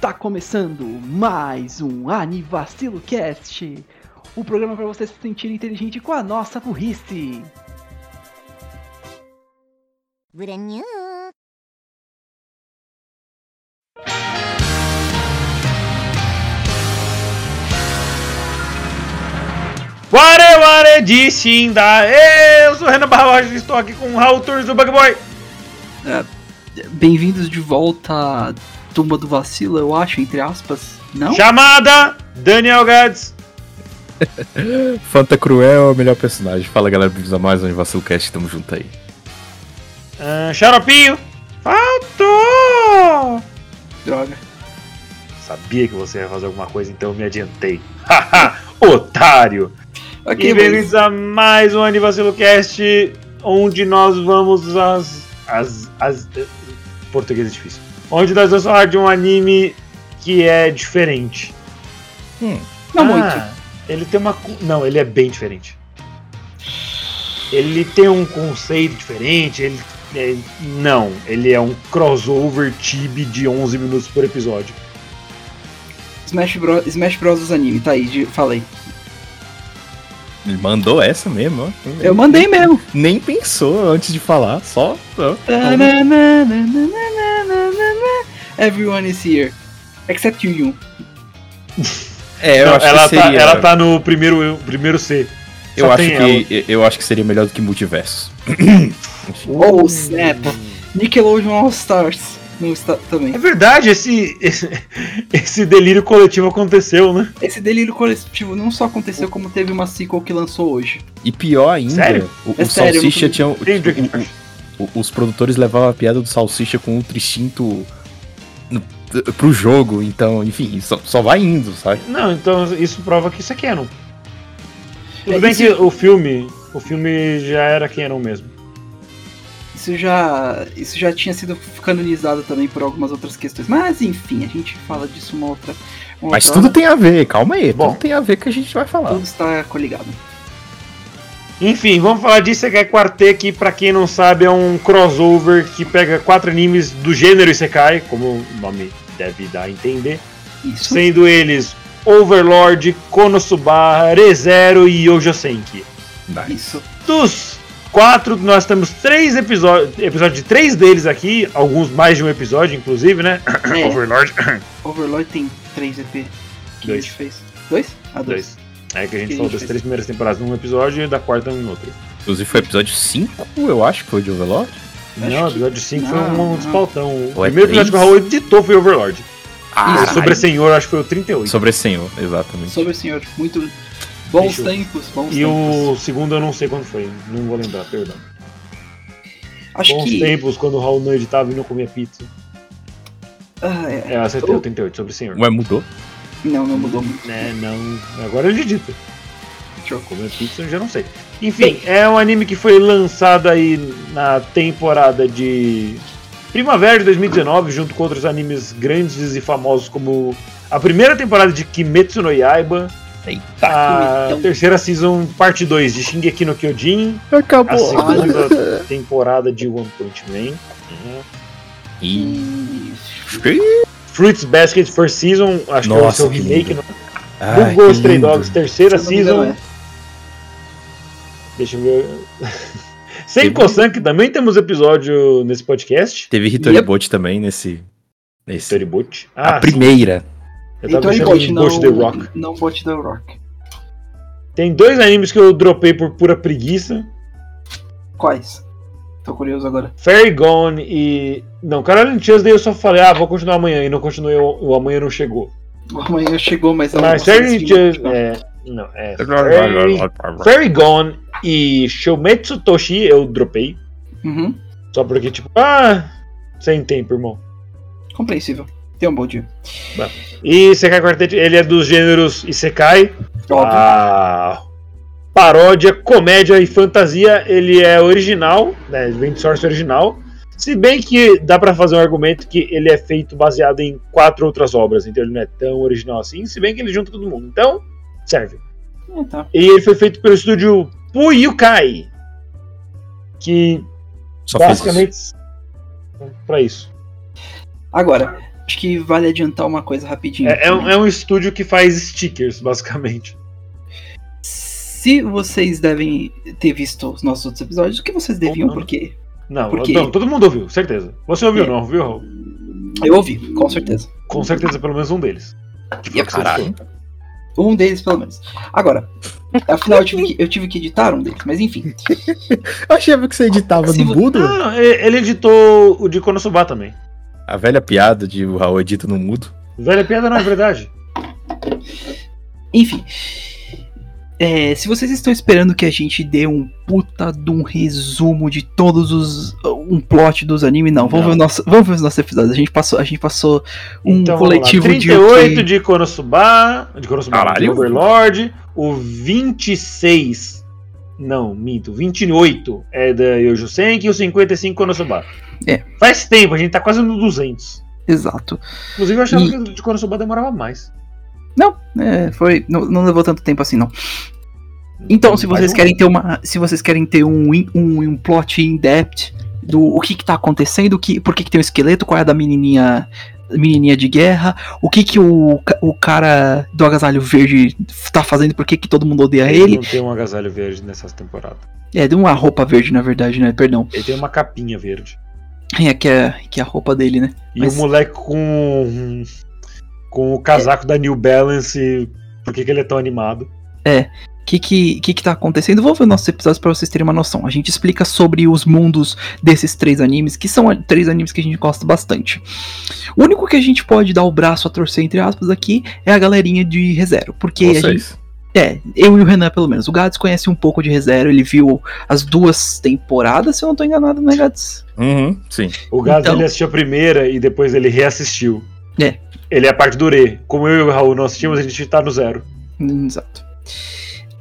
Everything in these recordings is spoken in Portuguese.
Está começando mais um Anivacilo Cast, o programa para você se sentir inteligente com a nossa burrice. Ware Ware de Shinda! Eu sou o Renan Barra e estou aqui com o Raul Turns do Bug Boy. É, Bem-vindos de volta tumba do vacilo, eu acho, entre aspas. Não? Chamada Daniel Gads. Fanta Cruel é o melhor personagem. Fala galera, bem-vindos a mais um Vacilo Cast, tamo junto aí. Ah, Xaropinho. Faltou! Droga. Sabia que você ia fazer alguma coisa, então eu me adiantei. Haha, otário! Ok, e bem-vindos a mais um Anivacilo Cast, onde nós vamos às. às. às. Português é difícil. Onde nós vamos falar de um anime que é diferente. não Ah, muito. Ele tem uma. Não, ele é bem diferente. Ele tem um conceito diferente. Ele. é- Não, ele é um crossover tibi de 11 minutos por episódio. Smash Bros. Smash Bros. dos anime, tá aí, de- falei. Ele mandou essa mesmo, ó. Eu mandei mesmo. Nem pensou antes de falar, só. ó. Everyone is here. Except you. É, eu Não, acho ela, que tá, seria. ela tá no primeiro, primeiro C. eu, acho que, eu acho que seria melhor do que multiverso. Oh, snap. Nickelodeon All Stars. Não está também. É verdade, esse, esse, esse delírio coletivo aconteceu, né? Esse delírio coletivo não só aconteceu, como teve uma sequel que lançou hoje. E pior ainda, Sério? o, É o sério, Salsicha muito- tinha. o- Tem Drake o- o- os produtores levavam a piada do Salsicha com ultra instinto no, pro jogo, então, enfim, só, só vai indo, sabe? Não, então isso prova que isso é canon. Tudo É, bem isso- que o filme. O filme já era canon mesmo. Isso já, isso já tinha sido canonizado também por algumas outras questões. Mas enfim, a gente fala disso uma outra. Uma Mas outra tudo hora. tem a ver, calma aí, Bom. tudo tem a ver que a gente vai falar. Tudo está coligado. Enfim, vamos falar de Isekai Quartet, que pra quem não sabe é um crossover que pega quatro animes do gênero Isekai, como o nome deve dar a entender, Isso. sendo eles Overlord, Konosuba, ReZero e Yojo Senki. Nice. Isso. Dos quatro, nós temos três episódios, episódio de três deles aqui, alguns mais de um episódio, inclusive, né? É, Overlord, Overlord tem 3 EP que Dois. a gente fez. Dois? Ah, dois. dois. É que a gente Que a falou gente das fez. três primeiras temporadas num episódio e da quarta em outro. Inclusive foi episódio 5, eu acho que foi de Overlord. Não, o eprimeiro 5 foi não, um não. despautão. O é primeiro episódio que o? Raul editou foi Overlord. Ah, O Sobre Senhor, acho que foi o 38. Sobre Senhor, exatamente. Sobre o senhor. Muito bons tempos, bons E o tempos. segundo eu não sei quando foi, não vou lembrar, perdão. Acho Bons que. tempos quando o Raul não editava e não comia pizza. Ah, é. É, acertei, o 38, sobre o Senhor. Ué, mudou? Não, não mudou muito. Né, não. Agora ele edita. Comer pizza eu já não sei. Enfim, é um anime que foi lançado aí na temporada de primavera de 2019, junto com outros animes grandes e famosos como a primeira temporada de Kimetsu no Yaiba, Eita. a Então. terceira season parte 2 de Shingeki no Kyojin, a Acabou. segunda temporada de One Punch Man? E... Fruits Basket First Season, acho que é o Nossa, seu remake, no Ai, Google que Stray. Dogs, terceira engano, season. é. Deixa eu ver. Sem Teve- Kosan, que também temos episódio nesse podcast. Teve Hitoribot também nesse. nesse... Storyboot. a Ah, primeira. sim, eu tava Então, pensando Bot, em não, Ghost the Rock. não Bot the Rock. Tem dois animes que eu dropei por pura preguiça. Quais? Tô curioso agora. Fairy Gone e. Não, Caroline Tuesday eu só falei, ah, vou continuar amanhã. E não continuei, o, o amanhã não chegou. Amanhã chegou, mas Mas não Fairy Tuesday. É, não, é. Fairy, Fairy Gone e Shometsu Toshi eu dropei. Uhum. Só porque, tipo, ah, sem tempo, irmão. Compreensível. Tenha um bom dia. E Sekai Quartet, ele é dos gêneros Isekai, Óbvio. a paródia, comédia e fantasia, ele é original, né, ele vem de source original, se bem que dá pra fazer um argumento que ele é feito baseado em quatro outras obras, então ele não é tão original assim, se bem que ele junta todo mundo, então serve. É, tá. E ele foi feito pelo estúdio Puyukai, que Só fez isso. basicamente pra isso. Agora, acho que vale adiantar uma coisa rapidinho. É, é um, é um estúdio que faz stickers, basicamente. Se vocês devem ter visto os nossos outros episódios, o que vocês deviam, não. porque Não, Porque- não, todo mundo ouviu, certeza. Você ouviu, É. não, ouviu, Raul? eu ouvi, com certeza. Com certeza, pelo menos um deles. Que foi o que você Caralho. Um deles, pelo menos. Agora, afinal, eu tive, que, eu tive que editar um deles, mas enfim. Eu achava que você editava Se no mudo. Não, não, ele ele editou o de Konosuba também. A velha piada de o Raul edita no mudo. Velha piada não é verdade. Enfim. É, se vocês estão esperando que a gente dê um puta de um resumo de todos os. um plot dos animes, não. Vamos, Não. Ver, o nosso, vamos ver os nossos episódios. A gente passou, a gente passou um então, lá. coletivo 38 de. de Konosuba, de Konosuba, de. Overlord, o 26, não, minto, 28 é da Yojo Senki e o 55 Konosuba. É. Faz tempo, a gente tá quase no 200. Exato. Inclusive eu achava E- que o de Konosuba demorava mais. Não, é, foi. Não, não levou tanto tempo assim, não. Então, se vocês querem ter uma. Se vocês querem ter um, in- um, um plot in-depth do o que, que tá acontecendo, o que, por que, que tem um esqueleto, qual é a da menininha. Menininha de guerra, o que que o, o cara do agasalho verde tá fazendo, por que que todo mundo odeia ele ele? não tem um agasalho verde nessas temporadas. É, de uma roupa verde, na verdade, né? Perdão. Ele tem uma capinha verde. É, que é, que é a roupa dele, né? E Mas- o moleque com. Com o casaco da New Balance. Por que, que ele é tão animado? O que que, que que tá acontecendo? Vou ver nossos episódios pra vocês terem uma noção. A gente explica sobre os mundos desses três animes, que são três animes que a gente gosta bastante. O único que a gente pode dar o braço a torcer, entre aspas, aqui, é a galerinha de ReZero. Porque a gente, Vocês. é, eu e o Renan, pelo menos. O Gads conhece um pouco de ReZero, ele viu as duas temporadas, se eu não tô enganado, né, Gads? Uhum, sim. O Gás Então- ele assistiu a primeira e depois ele reassistiu. É. Ele é a parte do Re. Como eu e o Raul não assistimos, a gente tá no zero. Hum, Exato.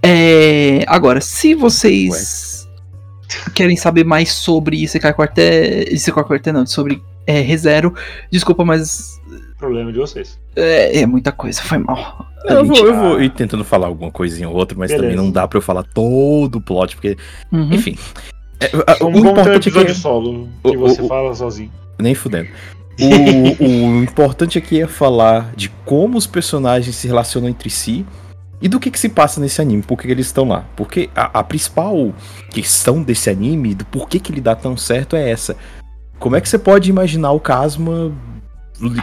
É, agora, se vocês querem saber mais sobre Isekai Quartet, Isekai Quartet não, sobre é, ReZero, desculpa, mas Problema de vocês. é, é muita coisa, foi mal. Eu gente- vou, eu vou ir tentando falar alguma coisinha ou outra, mas Beleza. também não dá pra eu falar todo o plot, porque, Uhum. enfim. É, o um importante é episódio que. solo o- que você o- fala sozinho. Nem fudendo. O, o importante aqui é falar de como os personagens se relacionam entre si e do que, que se passa nesse anime, por que, que eles estão lá. Porque a, a principal questão desse anime, do porquê que ele dá tão certo, é essa. Como é que você pode imaginar o Casma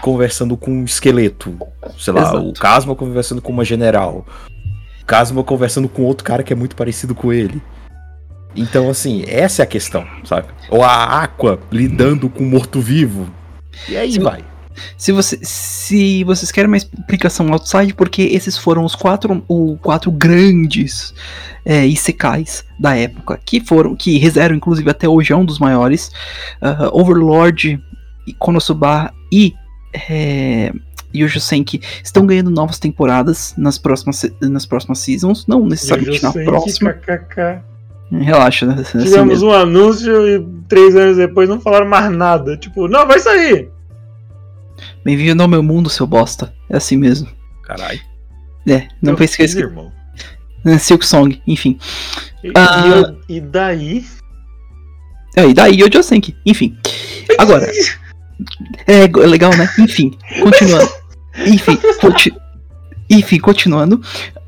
conversando com um esqueleto? Sei lá, Exato. o Casma conversando com uma general. O Casma conversando com outro cara que é muito parecido com ele. Então, assim, essa é a questão, sabe? Ou a Aqua lidando com um morto-vivo. E aí Se- vai. Se, você, se vocês querem uma explicação outside, porque esses foram os quatro, o, quatro grandes é, isekais da época, que foram, que ReZero, inclusive, até hoje é um dos maiores. ah, Overlord, Konosuba e é, Yojo Senki estão ganhando novas temporadas nas próximas, nas próximas seasons, não necessariamente na próxima. KKK. Relaxa, né? Assim Tivemos mesmo. um anúncio e três anos depois não falaram mais nada. Tipo, não, vai sair. Bem-vindo ao meu mundo, seu bosta. É assim mesmo. Caralho. É, não Meu pense que é irmão. Silk Song, enfim. E, Ah. e eu- e daí? É, e daí Yojo Senki, enfim. Agora, é go- legal, né? Enfim, continuando. Enfim, conti- enfim, continuando.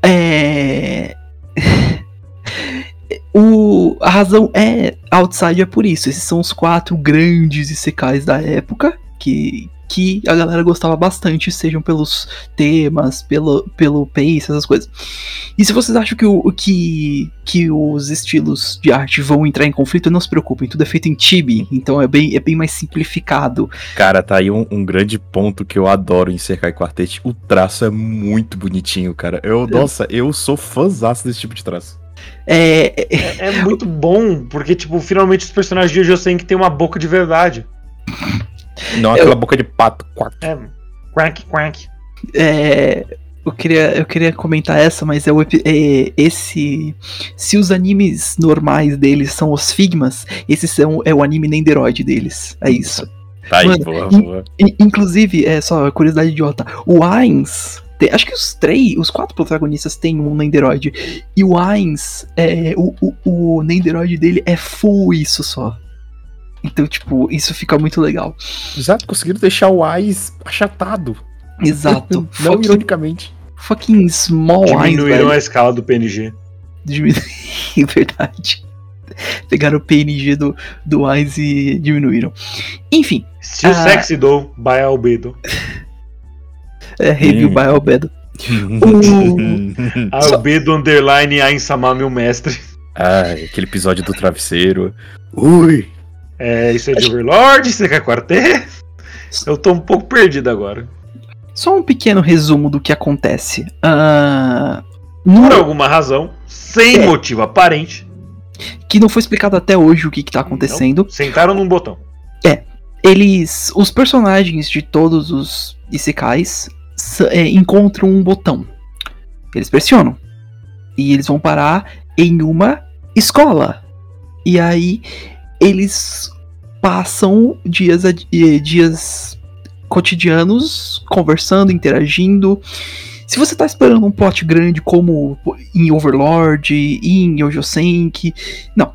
É... O... A razão é Outside é por isso. Esses são os quatro grandes isekais da época que, que a galera gostava bastante, sejam pelos temas, pelo, pelo pace, essas coisas. E se vocês acham que, o, que, que os estilos de arte vão entrar em conflito, não se preocupem, tudo é feito em Chibi, então é bem, é bem mais simplificado. Cara, tá aí um, um grande ponto que eu adoro em Sekai Quartet. O traço é muito bonitinho, cara. Eu, nossa, eu sou fãzaço desse tipo de traço. É, é- É, muito bom, porque, tipo, finalmente os personagens de Jojo que tem uma boca de verdade. Não aquela boca de pato. Quack. É. Quack, quack. é, eu, queria, eu queria comentar essa, mas é, o, é esse. Se os animes normais deles são os Figmas, esse são, é o anime Nenderoid deles. É isso. Tá aí, Mano, boa, in- boa. Inclusive, é só curiosidade idiota, o Ainz. Tem- Acho que os três, os quatro protagonistas têm um Nenderoid. E o Ainz, é, o, o, o Nenderoid dele é full isso só. Então, tipo, isso fica muito legal. Exato, conseguiram deixar o Ais achatado. Exato. Não fucking, ironicamente. fucking small Diminuíram velho. a escala do PNG. Diminu- Verdade. Pegaram o PNG do, do Eyes e diminuíram. Enfim, Still Ah. Sexy Though, by Albedo. É review Hum. by Albedo. Albedo underline Ainsamar, meu mestre. Ai, aquele episódio do travesseiro. Ui! É, isso é de Overlord, você quer quartet? Eu tô um pouco perdido agora. Só um pequeno resumo do que acontece. Ah, no- Por alguma razão, sem É. motivo aparente, que não foi explicado até hoje o que, que tá acontecendo. sentaram num botão. Eles. Os personagens de todos os Isekais é, encontram um botão. Eles pressionam. E eles vão parar em uma escola. E aí eles passam dias, dias cotidianos conversando, interagindo. Se você tá esperando um plot grande como em Overlord em Yojo Senki, não.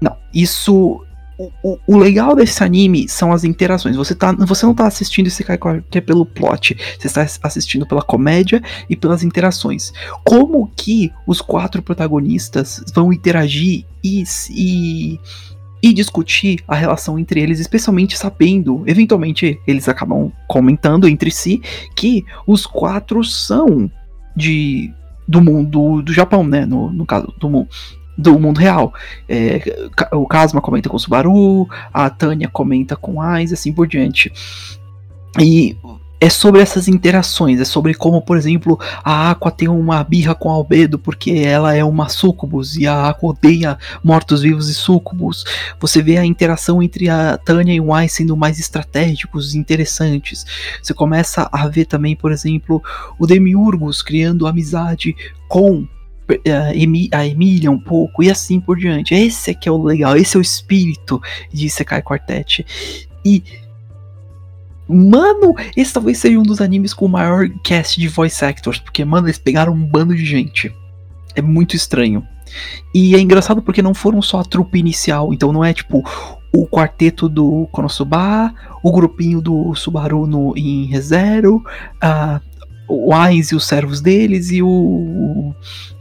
Não, isso o, o- legal desse anime são as interações. Você, tá, você não tá assistindo esse que é pelo plot. Você está assistindo pela comédia e pelas interações. Como que os quatro protagonistas vão interagir e, e, e discutir a relação entre eles, especialmente sabendo, eventualmente eles acabam comentando entre si que os quatro são de do mundo do Japão, né? No, no caso do mundo do mundo real. É, o Kazuma comenta com o Subaru, a Tânia comenta com Ais, assim por diante. E é sobre essas interações, é sobre como, por exemplo, a Aqua tem uma birra com Albedo porque ela é uma sucubus e a Aqua odeia mortos-vivos e sucubus. Você vê a interação entre a Tânia e o Ais sendo mais estratégicos e interessantes. Você começa a ver também, por exemplo, o Demiurgos criando amizade com a Emi- a Emília um pouco e assim por diante. Esse é que é o legal, esse é o espírito de Sekai Quartet. E mano, esse talvez seja um dos animes com o maior cast de voice actors, porque mano, eles pegaram um bando de gente. É muito estranho. E é engraçado porque não foram só a trupe inicial, então não é tipo o quarteto do Konosuba, o grupinho do Subaru no, em ReZero, a o Ainz e os servos deles e o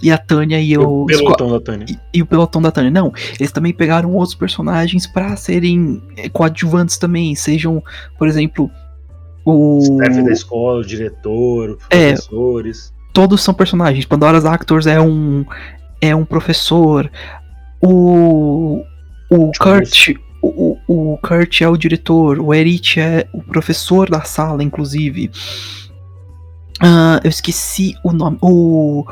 e a Tânia e O o pelotão da Tânia. e, e o pelotão da Tânia. Não, eles também pegaram outros personagens pra serem eh, coadjuvantes também, sejam, por exemplo, o Staff da escola, o diretor, os É. professores. todos são personagens. Pandora's Actors é um é um professor. O o Kurt o, o, o Kurt é o diretor, o Erich é o professor da sala, inclusive. Ah, eu esqueci o nome. O,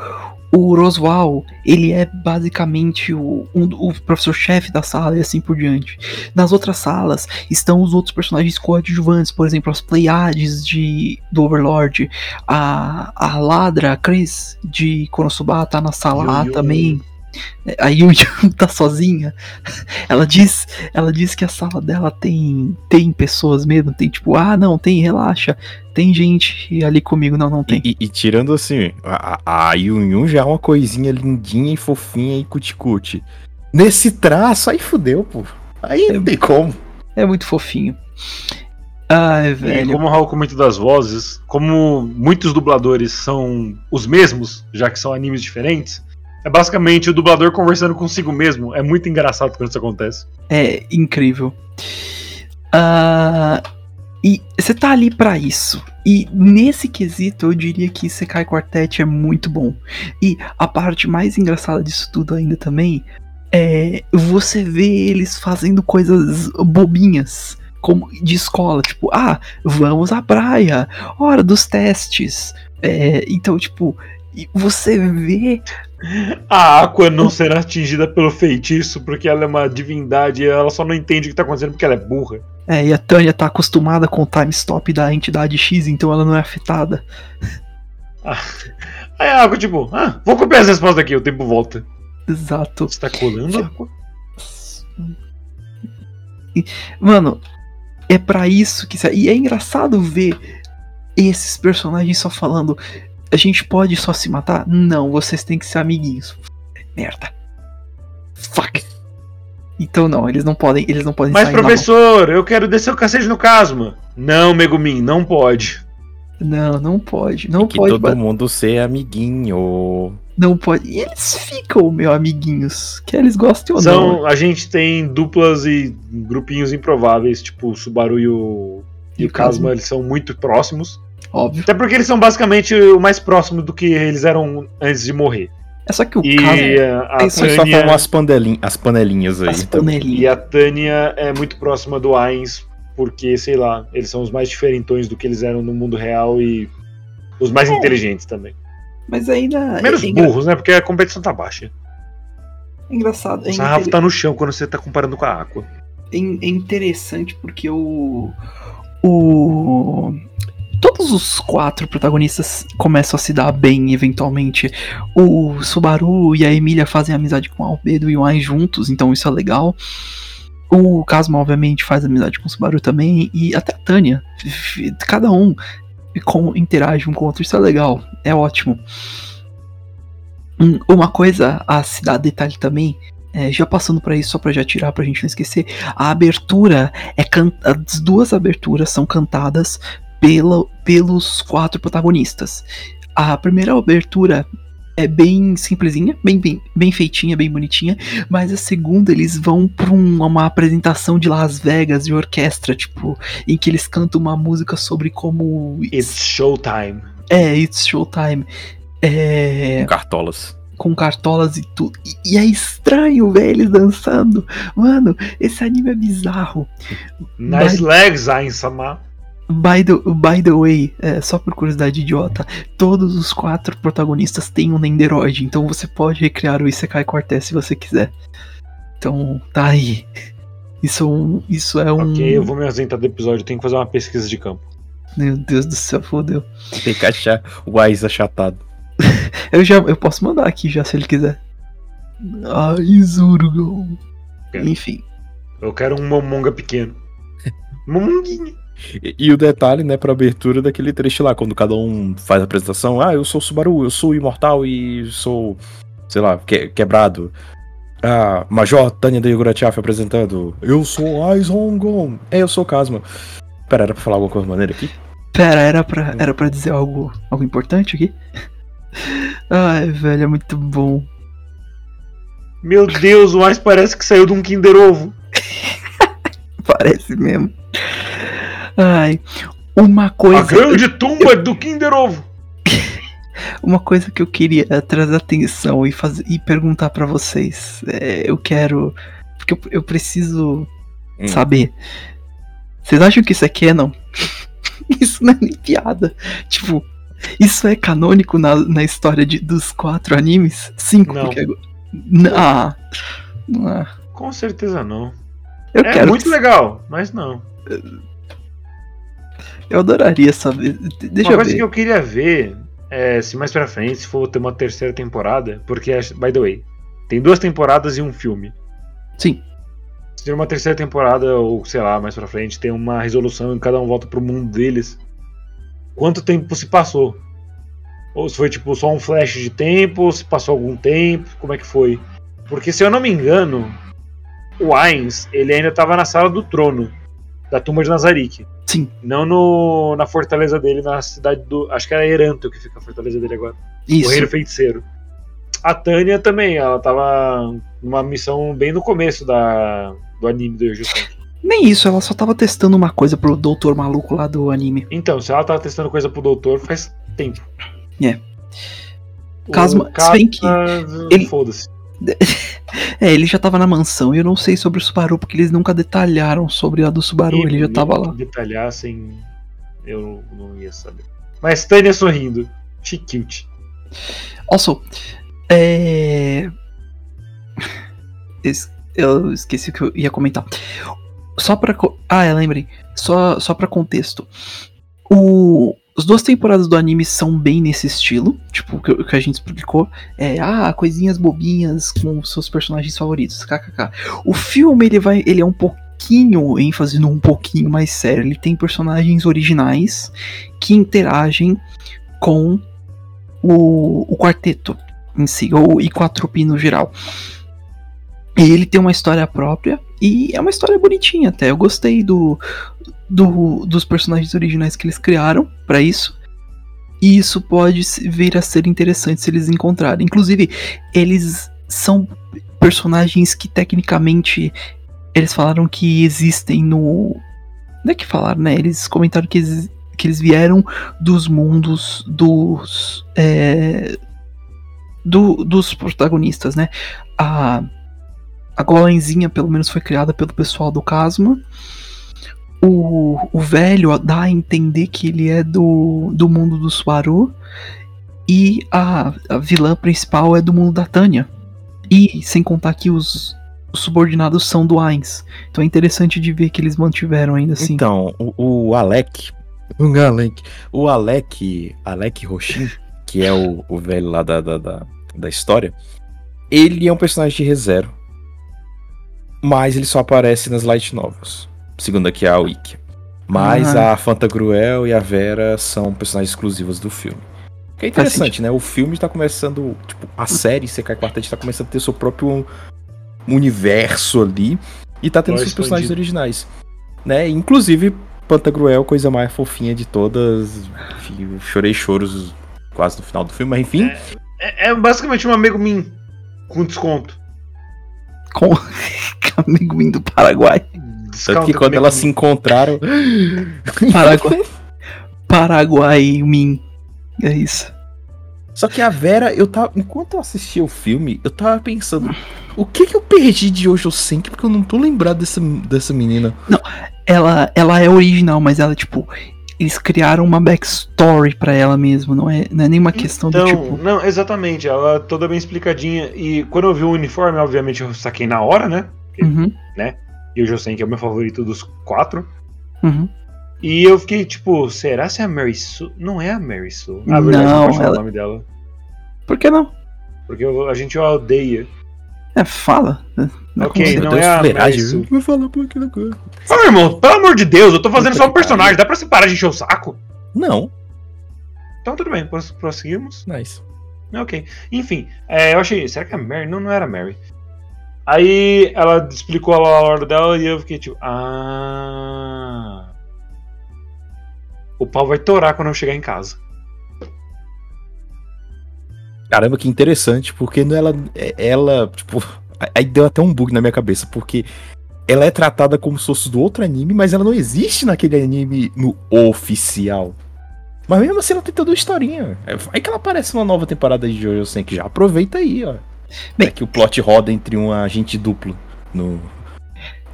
o Roswell, ele é basicamente o, um, o professor-chefe da sala e assim por diante. Nas outras salas estão os outros personagens coadjuvantes, por exemplo, as Pleiades de, do Overlord, a, a Ladra, a Chris de Konosuba tá na sala A Yu. também. É, A Yu Yu tá sozinha. Ela diz, ela diz que a sala dela tem tem pessoas mesmo, tem tipo, ah, não, tem, relaxa. Tem gente ali comigo, não, não tem. E, e tirando assim, a, a Yun Yun já é uma coisinha lindinha e fofinha e cuticute. Nesse traço, aí fudeu, pô. Aí não tem como. É muito fofinho. Ai, E velho. como o Raul comentou das vozes, como muitos dubladores são os mesmos, já que são animes diferentes, é basicamente o dublador conversando consigo mesmo. É muito engraçado quando isso acontece. É incrível. Ah, e você tá ali pra isso. E nesse quesito eu diria que Sekai Quartet é muito bom. E a parte mais engraçada disso tudo ainda também é você vê eles fazendo coisas bobinhas. Como de escola, tipo, ah, vamos à praia, hora dos testes. É, então, tipo, você vê A Aqua não será atingida pelo feitiço porque ela é uma divindade e ela só não entende o que tá acontecendo porque ela é burra. É, e a Tânia tá acostumada com o time stop da entidade X, então ela não é afetada. Aí a Aqua, tipo, ah, vou copiar as respostas aqui, o tempo volta. Exato. Você tá colando, Aqua? Mano, é pra isso que. E é engraçado ver esses personagens só falando. A gente pode só se matar? Não, vocês têm que ser amiguinhos. Merda. Fuck. Então não, eles não podem, eles não podem Mas, professor, eu quero descer o cacete no Casma. Não, Megumin, não pode. Não, não pode. Não que pode. todo mundo ser amiguinho. Não pode. E eles ficam, meu amiguinhos. Quer eles gostem ou não. São, a gente tem duplas e grupinhos improváveis, tipo o Subaru e o, e E o. Kazuma, eles são muito próximos. Óbvio. Até porque eles são basicamente o mais próximo do que eles eram antes de morrer. É só que o E caso. a, a só Tânia, falam as, pandelin as panelinhas aí. As então. e panelinhas. a Tânia é muito próxima do Ainz, porque, sei lá, eles são os mais diferentões do que eles eram no mundo real e os mais É. inteligentes também. Mas ainda. Menos é, engra- burros, né? Porque a competição tá baixa. é engraçado. É, O sarrafo inter- tá no chão quando você tá comparando com a Aqua. é é interessante porque o. O. Todos os quatro protagonistas começam a se dar bem eventualmente. O Subaru e a Emília fazem amizade com o Albedo e o Ai juntos, então isso é legal. O Casma, obviamente, faz amizade com o Subaru também. E até a Tânia. Cada um interage um com o outro, isso é legal. É ótimo. Uma coisa a se dar detalhe também é, já passando pra isso, só pra já tirar, pra gente não esquecer, a abertura é can... as duas aberturas são cantadas pela... pelos quatro protagonistas. A primeira abertura é bem simplesinha, bem, bem, bem feitinha, bem bonitinha, mas a segunda eles vão pra um- uma apresentação de Las Vegas de orquestra, tipo, em que eles cantam uma música sobre como It's showtime. é It's Showtime. É Cartolas. com cartolas e tudo. E, e é estranho ver eles dançando. Mano, esse anime é bizarro. Nice legs, Ainz-sama. By the, by the way, é, só por curiosidade idiota, todos os quatro protagonistas têm um Nenderoid, então você pode recriar o Isekai Quartet se você quiser. Então, tá aí. Isso é um. Isso é um. Ok, eu vou me ausentar do episódio, eu tenho que fazer uma pesquisa de campo. Meu Deus do céu, fodeu. Tem que achar o Ais achatado. Eu já. Eu posso mandar aqui já se ele quiser. Ai, Zurgo. Quero. Enfim. Eu quero um Momonga pequeno. Momonguinho. E, e o detalhe, né, pra abertura daquele trecho lá, quando cada um faz a apresentação, ah, eu sou Subaru, eu sou imortal e sou, sei lá, que- quebrado. Ah, Major Tânia de Yugurachaf apresentando, eu sou Aizongon, é, eu sou o Casma. Pera, era pra falar alguma coisa maneira aqui? Pera, era pra, era pra dizer algo, algo importante aqui? Ai, velho, é muito bom. Meu Deus, o mais parece que saiu de um Kinder Ovo. Parece mesmo. Ai, uma coisa. A grande tumba do Kinder Ovo. Uma coisa que eu queria trazer atenção e, fazer, e perguntar pra vocês. É, eu quero. Porque eu, eu preciso Hum. saber. Vocês acham que isso é canon? isso não é nem piada. Tipo, isso é canônico na, na história de, dos quatro animes? Cinco, Não. porque Ah. ah. Com certeza não. Eu é quero. muito legal, mas não. Eu adoraria saber. De- Deixa uma eu coisa ver. que eu queria ver é se mais pra frente, se for ter uma terceira temporada, porque, by the way, tem duas temporadas e um filme. Sim. Se ter uma terceira temporada, ou sei lá, mais pra frente, tem uma resolução e cada um volta pro mundo deles. Quanto tempo se passou? Ou se foi tipo só um flash de tempo, ou se passou algum tempo, como é que foi? Porque se eu não me engano, o Ainz, ele ainda tava na sala do trono da tumba de Nazarick. Sim. Não no, na fortaleza dele, na cidade do. Acho que era Eranto que fica a fortaleza dele agora. Isso. Reino Feiticeiro. A Tânia também, ela tava numa missão bem no começo da, do anime do Sanji. Nem isso, ela só tava testando uma coisa pro doutor maluco lá do anime. Então, se ela tava testando coisa pro doutor, faz tempo. É. Casma- se bem que ele- Foda-se. É, ele já tava na mansão e eu não sei sobre o Subaru porque eles nunca detalharam sobre a do Subaru, ele já tava lá. Detalhar sem. Eu não, ia saber. Mas Tânia sorrindo. She cute. Also, é. Es- Eu esqueci o que eu ia comentar. Só pra. Ah, eu lembrei. Só, só pra contexto. O... As duas temporadas do anime são bem nesse estilo, tipo, o que, que a gente explicou. É, ah, coisinhas bobinhas com seus personagens favoritos, kkk. O filme, ele vai. Ele é um pouquinho ênfase num pouquinho mais sério. Ele tem personagens originais que interagem com o, o quarteto em si, ou e com a trupe no geral. E ele tem uma história própria e é uma história bonitinha até. Eu gostei do, do dos personagens originais que eles criaram para isso. E isso pode vir a ser interessante se eles encontrarem. Inclusive, eles são personagens que tecnicamente eles falaram que existem no. Não é que falaram, né? Eles comentaram que, que eles vieram dos mundos dos. É, do, dos protagonistas, né? A, a Golenzinha, pelo menos, foi criada pelo pessoal do Casma. O, o velho dá a entender que ele é do, do mundo do Suaru. E a, a vilã principal é do mundo da Tânia. E sem contar que os, os subordinados são do Ainz. Então é interessante de ver que eles mantiveram ainda assim. Então, o, o Alec. O Alec. O Alec. Alec Rochin, que é o, o velho lá da, da, da, da história. Ele é um personagem de reserva. Mas ele só aparece nas light novels segundo aqui a Wiki. Mas ah. a Fanta Gruel e a Vera são personagens exclusivas do filme. Que é interessante, né? O filme está começando, tipo, a série CK Quartet está começando a ter seu próprio universo ali e tá tendo seus personagens originais, né? Inclusive Pantagruel, coisa mais fofinha de todas. Enfim, chorei choros quase no final do filme, mas enfim. É, é, é basicamente um amigo min com desconto. Com amigo min do Paraguai. Tanto que quando elas se encontraram. Paraguai. Paraguai Min. É isso. Só que a Vera, eu tava. Enquanto eu assistia o filme, eu tava pensando. O que que eu perdi de Ojo Senki? Porque eu não tô lembrado dessa, dessa menina. Não, ela, ela é original, mas ela, tipo. Eles criaram uma backstory para ela mesmo, não é, não é nenhuma questão então, do tipo. Não, exatamente, ela é toda bem explicadinha. E quando eu vi o uniforme, obviamente eu saquei na hora, né? Porque, Uhum. né? E o Josen, que é o meu favorito dos quatro. Uhum. E eu fiquei tipo, será se é a Mary Sue? Não é a Mary Sue. Ah, verdade, Não, não pode falar ela- o nome dela. Por que não? Porque eu- a gente odeia. É, fala. Não é Ok, não é a Mary Sue. Vai falar por aquilo agora. Ah, meu irmão, pelo amor de Deus, eu tô fazendo Puta só um personagem. Dá pra você parar de encher o saco? Não, Então tudo bem, pros- prosseguimos. nice. Ok. Enfim, é, eu achei. Será que é a Mary? Não, não era a Mary. Aí ela explicou a hora dela e eu fiquei tipo. Ah. O pau vai torar quando eu chegar em casa. Caramba, que interessante, porque ela, é- ela, tipo, aí deu até um bug na minha cabeça, porque ela é tratada como se fosse do outro anime, mas ela não existe naquele anime no oficial. Mas mesmo assim ela tem toda uma historinha. É aí que ela aparece numa nova temporada de Jojo Senki já. Aproveita aí, ó. Bem- é que o plot roda entre um agente duplo no,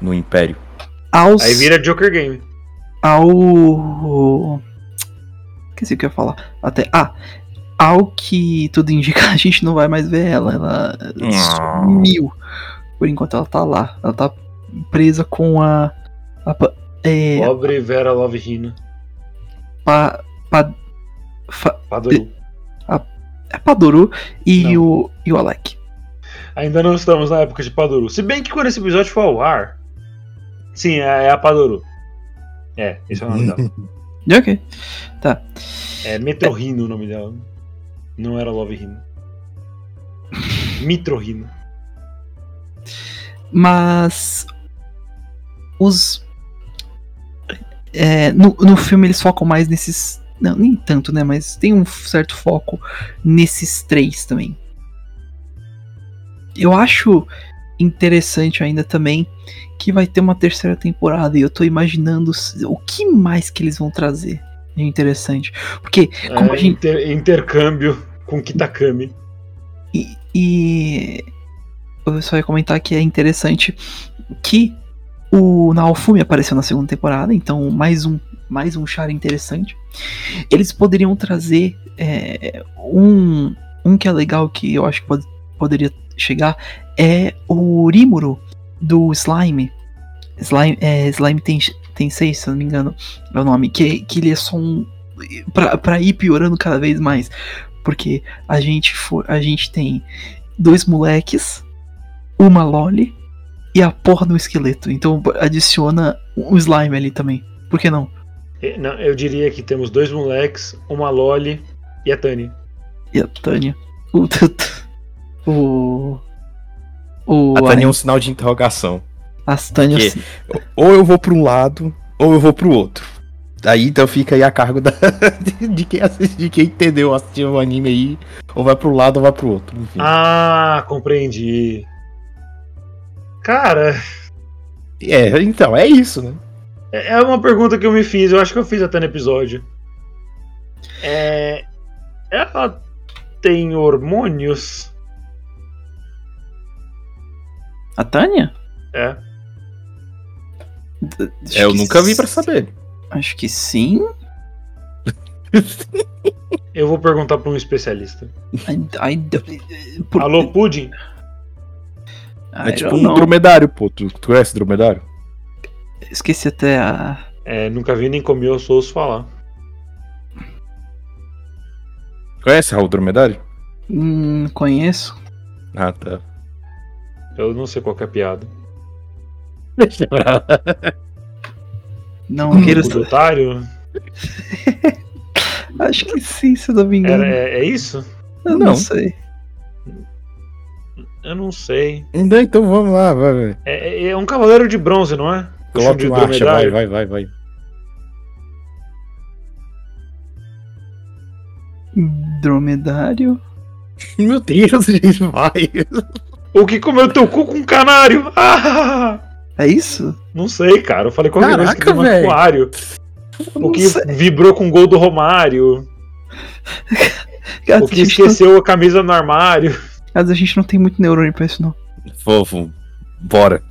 no Império. Aos, Aí vira Joker Game. ao. Esqueci o que eu ia falar. Até. Ah, ao que tudo indica, a gente não vai mais ver ela. Ela Não. sumiu. Por enquanto ela tá lá. Ela tá presa com a. a é, Pobre Vera Love Hina. pa, pa, fa- Padoru. é Padoru e o, e o Alec. Ainda não estamos na época de Padoru. Se bem que quando esse episódio for ao ar. Sim, é, é a Padoru. É, esse é o nome dela. Ok. Tá. É Metrohino o nome dela. Não era Love Hino. Mitrohino. Mas. Os. é, no, no filme eles focam mais nesses. Não, nem tanto, né? Mas tem um certo foco nesses três também. Eu acho interessante ainda também que vai ter uma terceira temporada e eu tô imaginando o que mais que eles vão trazer. É interessante. Porque, como É, a gente. inter- intercâmbio com Kitakami. E, e eu só ia comentar que é interessante que o Naofumi apareceu na segunda temporada, então mais um mais um char interessante. Eles poderiam trazer é, um um que é legal que eu acho que pod- poderia chegar é o Rimuro do Slime. Slime, é, Slime tem Tensei, se eu não me engano, é o nome, que, que ele é só um pra, pra ir piorando cada vez mais. Porque a gente for, a gente tem dois moleques, uma loli e a porra do esqueleto. Então adiciona o slime ali também. Por que não? Eh, Não, eu diria que temos dois moleques, uma Loli e a Tânia. E a Tânia. O O, A Tânia é um sinal de interrogação. As Tânia. Que- Ou eu vou pra um lado, ou eu vou pro outro. Aí então fica aí a cargo da, de, quem assiste, de quem entendeu assistir o anime aí. Ou vai pro lado ou vai pro outro. Enfim. Ah, compreendi. Cara, É, então, é isso, né? é é uma pergunta que eu me fiz, eu acho que eu fiz até no episódio. É. Ela tem hormônios? A Tânia? É. D- acho É, eu nunca vi pra s- saber. Acho que sim. Eu vou perguntar pra um especialista. I, I- por- Alô, Pudim? I é tipo um know. dromedário, pô. Tu, tu conhece dromedário? Esqueci até a. É, nunca vi nem comi, eu sou ouço falar. Conhece Raul Dromedário? Hum, conheço. Ah, tá. Eu não sei qual que é a piada. Deixa pra lá. Não queira. O do otário? Acho que sim, se eu não me engano. Era- é, é isso? Eu não, Não. sei. Eu não sei. Então, então vamos lá, vai, vai. É, é- é um cavaleiro de bronze, não é? Coloque de em marcha, vai, dromedário. vai, vai, vai. Dromedário. Meu Deus, gente, vai. O que comeu teu cu com um canário? Ah! É isso? Não sei, cara. Eu falei qualquer coisa que Caraca, tem um velho. aquário. Eu O não que sei. vibrou com o gol do Romário. Gato, O que gente não, esqueceu a camisa no armário. gato, a gente não tem muito neurônio pra isso, não. Fofo, bora.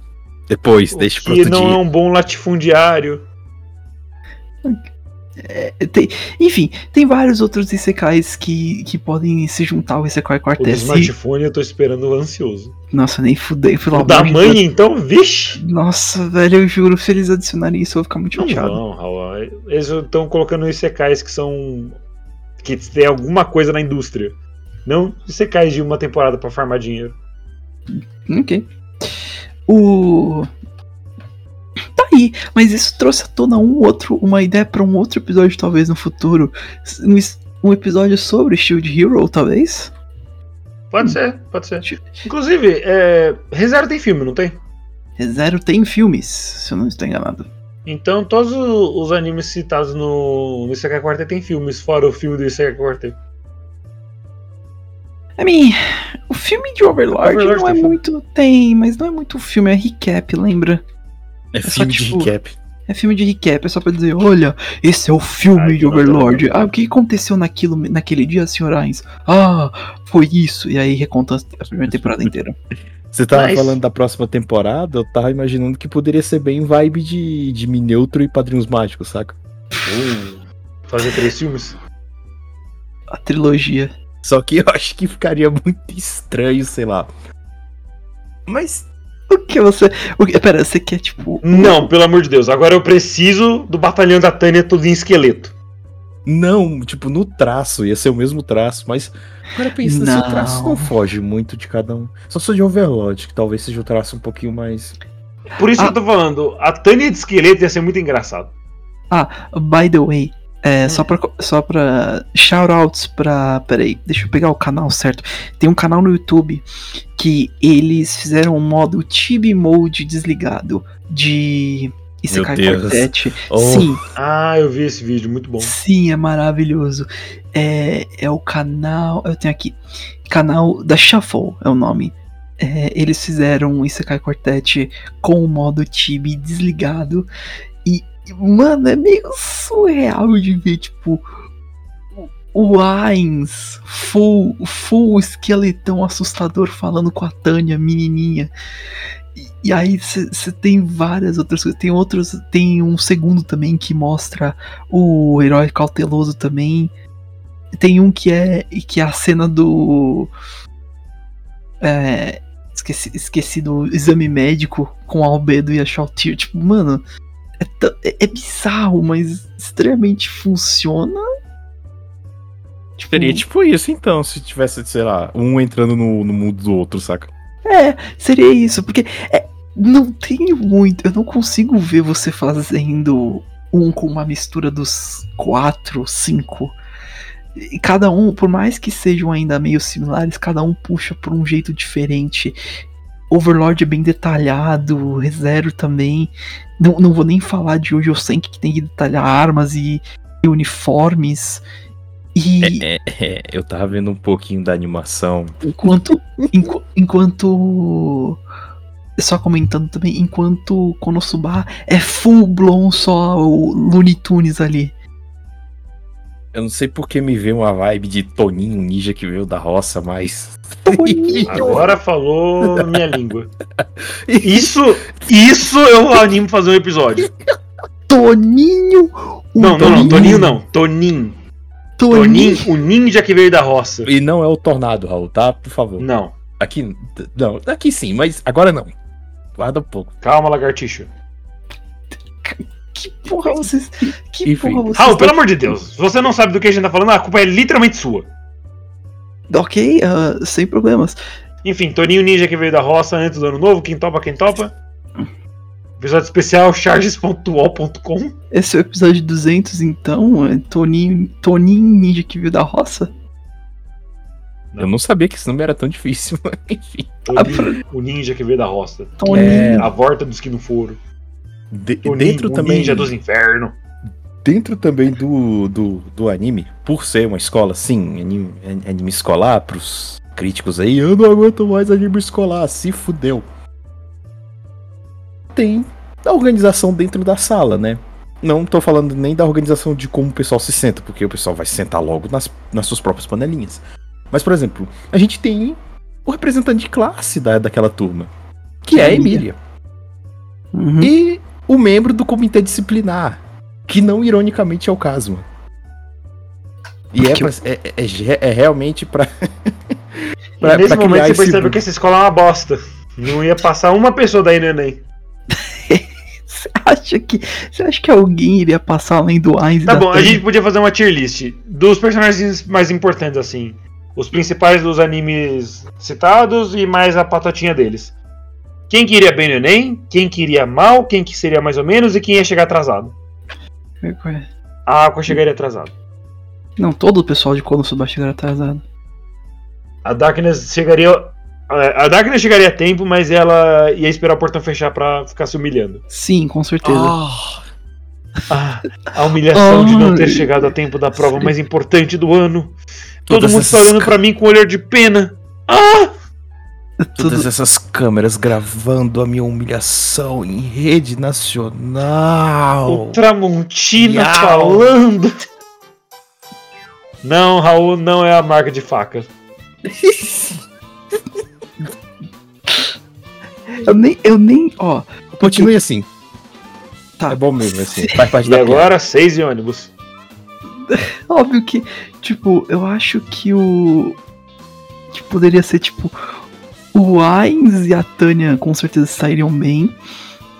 Depois, deixa O pro que outro não dia. é um bom latifundiário. É, tem- enfim, tem vários outros Isekais que, que podem se juntar ao Isekai O Quartet. Se- smartphone eu tô esperando ansioso. Nossa, nem fudei, pelo O amor da mãe, então, vixe! Nossa, velho, eu juro, se eles adicionarem isso, eu vou ficar muito Não chateado. vão, Raul. Eles estão colocando ICKs que são. que tem alguma coisa na indústria. Não ICKs de uma temporada pra farmar dinheiro. Ok. O. Tá aí, mas isso trouxe à tona um outro, uma ideia pra um outro episódio, talvez no futuro. Um, um episódio sobre Shield Hero, talvez? Pode ser, pode ser. Inclusive, é, ReZero tem filme, não tem? Zero tem filmes, se eu não estou enganado. Então todos os animes citados no, no Quartet tem filmes, fora o filme do Isekai Quartet. I mean, o filme de Overlord, Overlord não é filme. muito. Tem, mas não é muito filme, é recap, lembra? É só, filme de tipo, recap. É filme de recap, é só pra dizer, olha, esse é o filme Ai, de Overlord. Ah, o que aconteceu naquilo, naquele dia, Sr. Ainz? Ah, foi isso. E aí reconta a primeira temporada inteira. Você tava Mas- falando da próxima temporada, eu tava imaginando que poderia ser bem vibe de, de Mineutro e Padrinhos Mágicos, saca? Fazer três filmes? A trilogia. Só que eu acho que ficaria muito estranho, sei lá. Mas O que você. O que, pera, você quer tipo. Não, pelo amor de Deus. Agora eu preciso do batalhão da Tânia todo em esqueleto. não, tipo, no traço, ia ser o mesmo traço, mas agora pensando se Não. traço não foge muito de cada um. Só sou de Overlord, que talvez seja o traço um pouquinho mais. Por isso Ah. que eu tô falando, a Tânia de esqueleto ia ser muito engraçado. Ah, by the way. É, só pra, só pra. Shoutouts pra. Peraí, deixa eu pegar o canal certo. Tem um canal no YouTube que eles fizeram um modo Chibi Mode desligado de Isekai. Quartet. Oh. Sim, Ah, eu vi esse vídeo, muito bom. Sim, é maravilhoso. É, é o canal. Eu tenho aqui. Canal da Shuffle é o nome. É, eles fizeram um Isekai Quartet com o modo Tibi desligado. Mano, é meio surreal de ver, tipo. o- O Ainz, full, full esqueletão assustador falando com a Tânia, menininha. E, e aí você tem várias outras coisas. Tem outros. Tem um segundo também que mostra o herói cauteloso também. Tem um que é que é a cena do é, esqueci, esqueci do exame médico com a Albedo e a Shautir. Tipo, mano, é, tão- é- é bizarro, mas extremamente funciona. Tipo, Seria tipo isso, então, se tivesse, sei lá, um entrando no, no mundo do outro, saca? É, seria isso, porque é, não tem muito. Eu não consigo ver você fazendo um com uma mistura dos quatro, cinco. E cada um, por mais que sejam ainda meio similares, cada um puxa por um jeito diferente. Overlord é bem detalhado, ReZero também. Não, não vou nem falar de hoje eu sei que tem que detalhar armas e, e uniformes. E É, é, eu tava vendo um pouquinho da animação. enquanto. enqu- enquanto. Só comentando também, enquanto Konosuba é full blown só o Looney Tunes ali. Eu não sei porque me veio uma vibe de Toninho Ninja que veio da roça, mas. Agora falou na minha língua. Isso, isso eu animo fazer um episódio. Toninho! o Não, não, não, Toninho não. Toninho. Toninho! Toninho, o ninja que veio da roça. E não é o Tornado, Raul, tá? Por favor. Não, Aqui. Não, aqui sim, mas agora não. Guarda um pouco. calma, lagartixa. Que porra vocês. Que Enfim. porra vocês. Raul, pelo amor de Deus, se você não sabe do que a gente tá falando, a culpa é literalmente sua. Ok, ah, sem problemas. Enfim, Toninho Ninja que veio da roça antes do ano novo, quem topa, quem topa. Episódio especial charges.ol.com. Esse é o episódio 200, então. É Toninho, Toninho Ninja que veio da roça. Não. Eu não sabia que esse nome era tão difícil, mas enfim. Toninho, o ninja que veio da roça. Toninho. É. A volta dos que não foram. De- dentro o também. ninja dos infernos. Dentro também do, do, do anime, por ser uma escola, sim, anime, anime escolar, pros críticos aí, eu não aguento mais anime escolar, se fudeu. Tem a organização dentro da sala, né? Não tô falando nem da organização de como o pessoal se senta, porque o pessoal vai sentar logo nas, nas suas próprias panelinhas. Mas, por exemplo, a gente tem o representante de classe da, daquela turma, que é a Emília. Uhum. E o membro do comitê disciplinar, que não ironicamente é o Casma. E é, Que- pra- é, é- é- é realmente pra. E pra- nesse pra momento você esse percebe grupo. que essa escola é uma bosta. Não ia passar uma pessoa daí no Enem. Você acha que. Você acha que alguém iria passar além do Ainz e Tá bom, a gente podia fazer uma tier list dos personagens mais importantes, assim. Os principais dos animes citados e mais a patotinha deles. Quem que iria bem no Enem, quem que iria mal, quem que seria mais ou menos e quem ia chegar atrasado. A Aqua chegaria atrasado. Não, todo o pessoal de Konosuba chegaram atrasado. A Darkness chegaria. A Darkness chegaria a tempo, mas ela ia esperar o portão fechar pra ficar se humilhando. Sim, com certeza. Ah, a humilhação de não ter Ai. chegado a tempo da prova mais importante do ano. Todo Todas mundo está essas olhando ca- pra mim com um olhar de pena. Ah! Tudo- Todas essas câmeras gravando a minha humilhação em rede nacional. O Tramontina Miau. falando. Não, Raul, não é a marca de faca. Eu nem. Eu nem. Ó. Continue assim. Tá. É bom mesmo, assim. Faz parte E da piada. agora, seis e ônibus. Óbvio que. Tipo, eu acho que o. Que poderia ser tipo. O Ainz e a Tânia com certeza sairiam bem.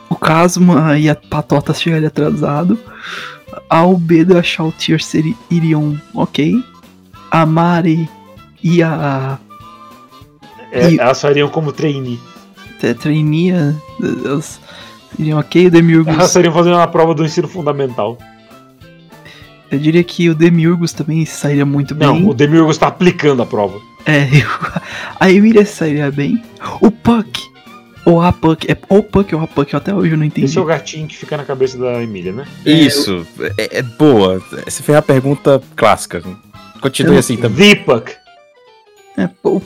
O Casma e a Patota chegariam atrasado. A Albedo e a Shautier seri- iriam ok. A Mari e a É, E- Elas fariam como trainee. Tetrainia elas iriam ok. O Demiurgus. Elas estariam fazendo uma prova do ensino fundamental. Eu diria que o Demiurgus também sairia muito bem. Não, o Demiurgo está aplicando a prova. É, eu- a Emília sairia bem. O Puck, ou a Puck, é o Puck ou a Puck, até hoje eu não entendi. Esse é o gatinho que fica na cabeça da Emília, né? Isso, é, é boa. Essa foi a pergunta clássica. Continue Eu- assim também. The Puck. É, o,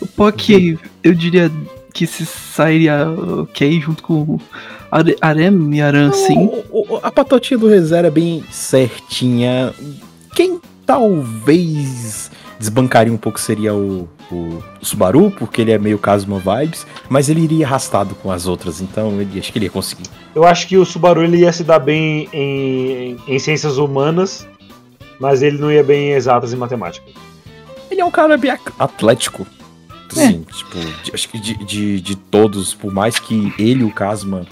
o Puck, eu diria que se sairia ok junto com o Are- Arem e Aran, sim. O- o- a patotinha do ReZero é bem certinha. Quem talvez desbancaria um pouco seria o, o Subaru, porque ele é meio Kazuma Vibes, mas ele iria arrastado com as outras, então ele, acho que ele ia conseguir. Eu acho que o Subaru ele ia se dar bem em, em ciências humanas, mas ele não ia bem em exatas em matemática. Ele é um cara bem atlético. Assim, tipo, de- acho que de, de, de todos, por mais que ele e o Kazuma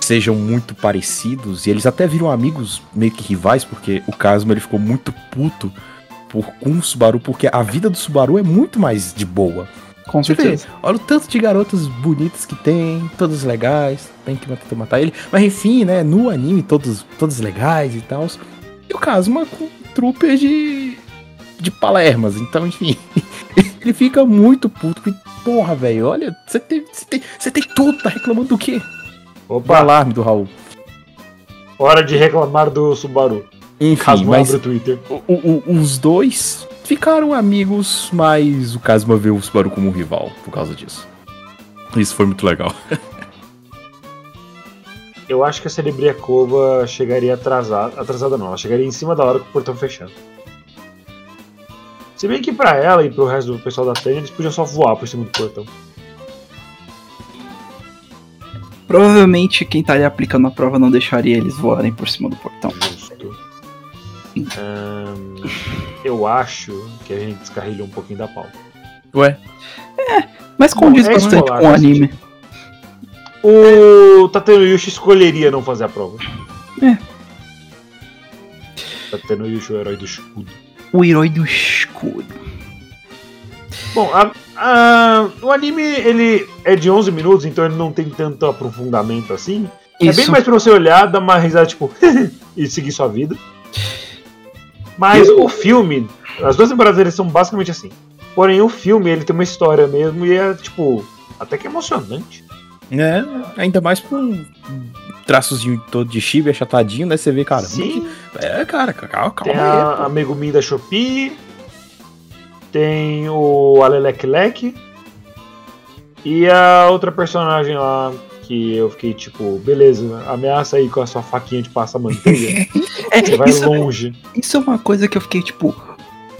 sejam muito parecidos, e eles até viram amigos meio que rivais, porque o Kazuma ele ficou muito puto por, com o Subaru, porque a vida do Subaru é muito mais de boa. Com Você vê, certeza. olha o tanto de garotas bonitas que tem, todas legais, tem que matar, matar ele. Mas enfim, né, no anime, todos, todas legais e tal. E o Kazuma com trooper de, de palermas, então enfim. ele fica muito puto. porque porra, velho. Olha, você tem, você tem, você tem tudo, tá reclamando do quê? O Opa, alarme do Raul. hora de reclamar do Subaru. Enfim, Casmo mas abre o Twitter. o- o- os dois ficaram amigos, mas o Kazuma vê o Subaru como um rival por causa disso. Isso foi muito legal. Eu acho que a Cerebriakova chegaria atrasada. Atrasada não, ela chegaria em cima da hora com o portão fechando. Se bem que pra ela e pro resto do pessoal da Tânia, eles podiam só voar por cima do portão. Provavelmente quem estaria aplicando a prova não deixaria eles voarem por cima do portão. Justo. Eu acho que a gente descarrilhou um pouquinho da pauta. Ué, Mas condiz Bom, é bastante escolar, com o faz anime. O Tatenoyushi escolheria não fazer a prova. É. Tatenoyushi, o herói do escudo. O herói do escudo. Bom, a- a- o anime ele é de 11 minutos, então ele não tem tanto aprofundamento assim. É bem Isso. mais pra você olhar, dar uma risada, tipo, e seguir sua vida. Mas o filme, as duas temporadas eles são basicamente assim. Porém, o filme ele tem uma história mesmo e é, tipo, até que emocionante. né? Ainda mais com traçozinho todo de chibi achatadinho, né? Você vê, cara. Sim, É, cara, calma, calma tem aí. Megumin da Shopee, tem o Alelek Lek e a outra personagem lá que eu fiquei tipo, beleza, ameaça aí com a sua faquinha de passa manteiga. É, Você vai isso, longe. isso é uma coisa que eu fiquei tipo.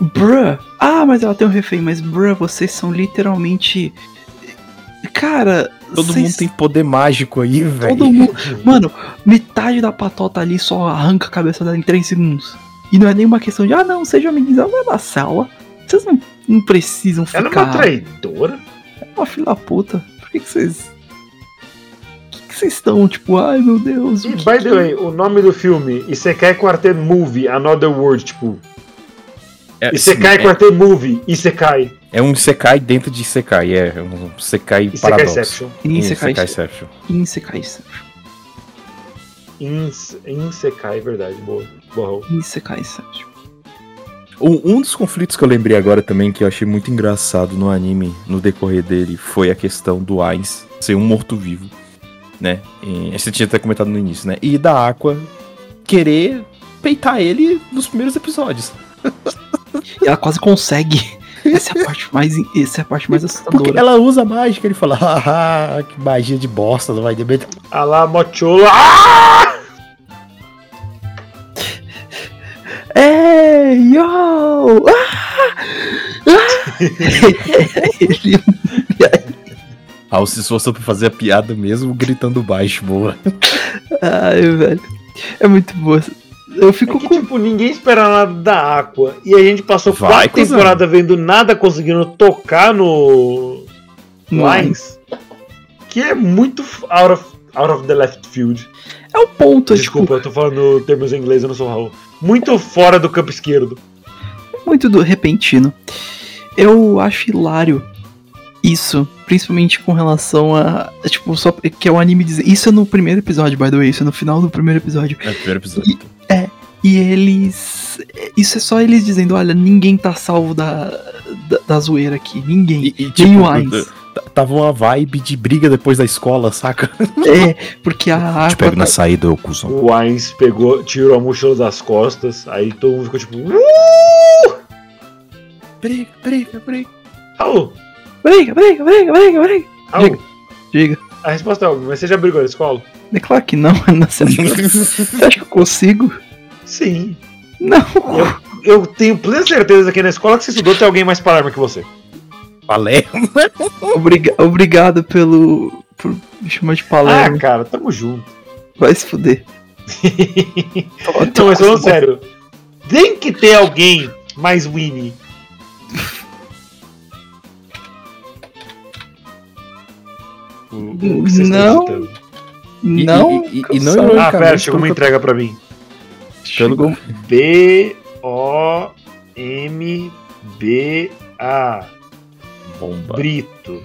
Bruh. Ah, mas ela tem um refém, mas bruh, vocês são literalmente. Cara. Todo vocês- mundo tem poder mágico aí, velho. Todo mundo. Mano, metade da patota ali só arranca a cabeça dela em 3 segundos. E não é nenhuma questão de, ah não, seja amiguinhos, ela vai na cela. Vocês não, não precisam Ela é ficar. uma traidora? É uma filha da puta. Por que que vocês. Que vocês estão, tipo, ai meu Deus. E, que by que- the way, o nome do filme, Isekai Quartet Movie, Another World, tipo, É, Isekai sim, Quartet Movie, Isekai, é, é um Sekai dentro de Sekai, é, é um Sekai Isekai paradoxo. Inception. Insekai. Insekaiception. Insekai. Ins- Insekai, verdade, boa. Boa. Insekai. Um, um dos conflitos que eu lembrei agora também, que eu achei muito engraçado no anime, no decorrer dele, foi a questão do Ainz ser um morto-vivo, né? E, você tinha até comentado no início, né? E da Aqua querer peitar ele nos primeiros episódios. E ela quase consegue. Essa é a parte mais, essa é a parte mais Porque assustadora. ela usa mágica, ele fala, haha, que magia de bosta, não vai debetar. A la Mochola. Ah! Ei, yo! Ah! Ah! Ele Raul se esforçou pra fazer a piada mesmo, gritando baixo, boa. Ai, velho. É muito boa. Eu É fico que, com. tipo, ninguém espera nada da Aqua. E a gente passou Vai, quatro temporadas vendo nada conseguindo tocar no. Lines. Que é muito out of, out of the left field. É o ponto, Desculpa, eu tô falando termos em inglês, eu não sou Raul. Muito fora do campo esquerdo. tipo, muito do repentino. Eu acho hilário isso, principalmente com relação a. Tipo, só que é o anime dizer. Isso é no primeiro episódio, by the way, isso é no final do primeiro episódio. É o primeiro episódio. E eles. Isso é só eles dizendo: olha, ninguém tá salvo da, da, da zoeira aqui. Ninguém. E, e, Nem tipo, o Ainz. t- tava uma vibe de briga depois da escola, saca? É, porque a Te Aqua. pego na saída, ô cuzão. O Ainz pegou, tirou a mochila das costas, aí todo mundo ficou tipo. "Uh!" Briga, briga, briga. Raul, Briga, briga, briga, briga, briga. Raul, Diga. a resposta é óbvia, mas você já brigou na escola? É claro que não, não você você acha que eu consigo? Sim. Não. Eu tenho plena certeza que na escola que você estudou tem alguém mais palerma que você. Palermo. Obriga obrigado pelo. por me chamar de Ah, palermo. cara, tamo junto. Vai se fuder. Não, toma mas falando sério, tem que ter alguém mais Winnie. O- o que vocês estão Não. escutando? E- Não. e- e- e não. Ah, pera, chegou uma entrega pra mim. Chegou- B-O-M-B-A. Bomba. Brito.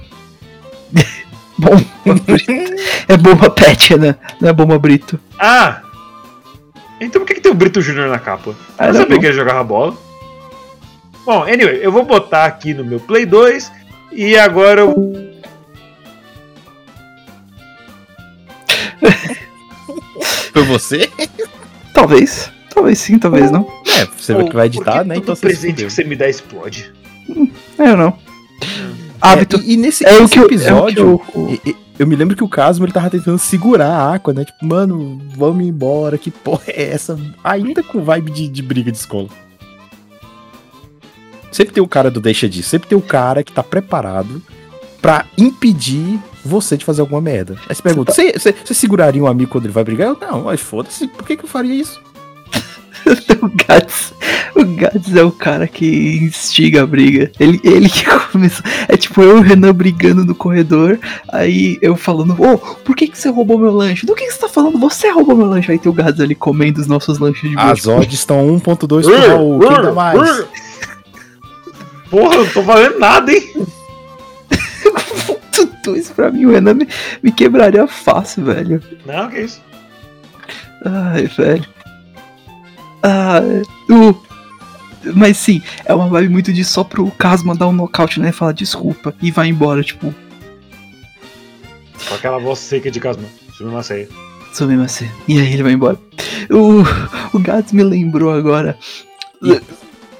Bomba Brito. É bomba pet, né? Não é bomba Brito. Ah! Então por que, que tem o Brito Júnior na capa? Ah, Eu sabia bom. que ele jogava bola. Bom, anyway, eu vou botar aqui no meu Play 2 E agora eu. Foi você? Talvez. Talvez sim, talvez não. É, você vai que vai editar, né? todo Então você presente que você me dá explode. É, eu não. Hábito. É, e, e nesse, É, o nesse que eu- episódio, é o que eu- o- e- e- eu me lembro que o Casmo ele tava tentando segurar a Aqua, né? Tipo, mano, vamos embora, que porra é essa? Ainda com vibe de, de briga de escola. Sempre tem o cara do deixa disso, sempre tem o cara que tá preparado pra impedir você de fazer alguma merda. Aí você pergunta, você, você- você seguraria um amigo quando ele vai brigar? Eu, não, mas foda-se, por que, que eu faria isso? o Gats. O Gats é o cara que instiga a briga. Ele, ele que começou. É tipo eu e o Renan brigando no corredor. Aí eu falando, ô, por que, que você roubou meu lanche? Do que, que você tá falando? Você roubou meu lanche. Aí tem o Gats ali comendo os nossos lanches de As bicho. odds estão 1.2 pro Raul, quem dá mais? Porra, eu não tô valendo nada, hein? Isso pra mim, o Renan me, me quebraria fácil, velho. Não, que isso. Ai, velho. Ah, o. Mas sim, é uma vibe muito de só pro Casma dar um nocaute, né? Falar desculpa e vai embora, tipo, Com aquela voz seca de sou mesmo assim. E aí ele vai embora. O, o Gats me lembrou agora.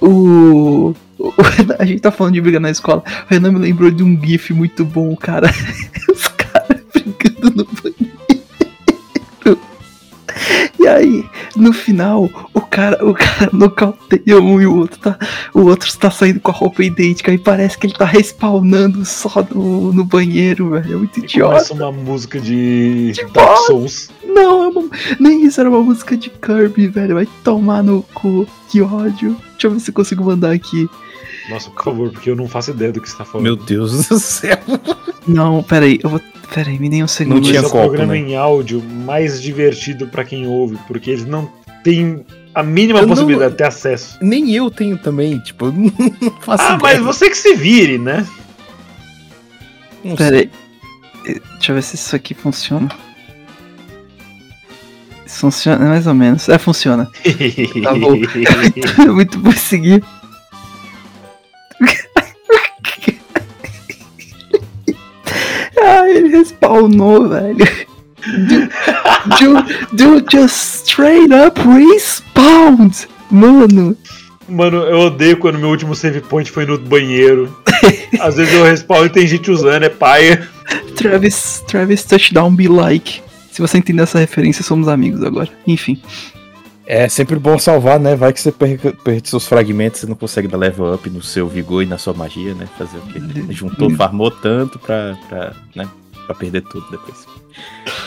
O, o- A gente tá falando de briga na escola. O Renan me lembrou de um GIF muito bom, cara. Os caras brigando no banheiro. E aí, no final, o cara, o cara nocauteia um e o outro tá. O outro está saindo com a roupa idêntica e parece que ele tá respawnando só no, no banheiro, velho. É muito idiota. começa uma música de De Dark. Souls. Não, é uma- nem isso era uma música de Kirby, velho. Vai tomar no cu. Que ódio. Deixa eu ver se eu consigo mandar aqui. Nossa, por favor, porque eu não faço ideia do que você tá falando. Meu Deus do céu. Não, peraí, eu vou. Peraí, me dê um segundo. Não tinha Esse é o copo, programa né? em áudio mais divertido pra quem ouve, porque eles não têm a mínima Eu não- possibilidade de ter acesso. Nem eu tenho também, tipo, eu não faço Ah, mas ideia. você que se vire, né? Não. Peraí. Eh, Deixa eu ver se isso aqui funciona. Isso funciona mais ou menos. É, funciona. Tá bom. Muito bom seguir. ah, ele respawnou, velho. Dude, dude just straight up respawned. Mano, Mano, eu odeio quando meu último save point foi no banheiro. Às vezes eu respawn e tem gente usando, é paia. Travis, Travis Touchdown be like. Se você entender essa referência, somos amigos agora. Enfim. É sempre bom salvar, né? Vai que você perde, perde seus fragmentos, você não consegue dar level up no seu vigor e na sua magia, né? Fazer o quê? Juntou, farmou tanto pra, pra, né? pra perder tudo depois.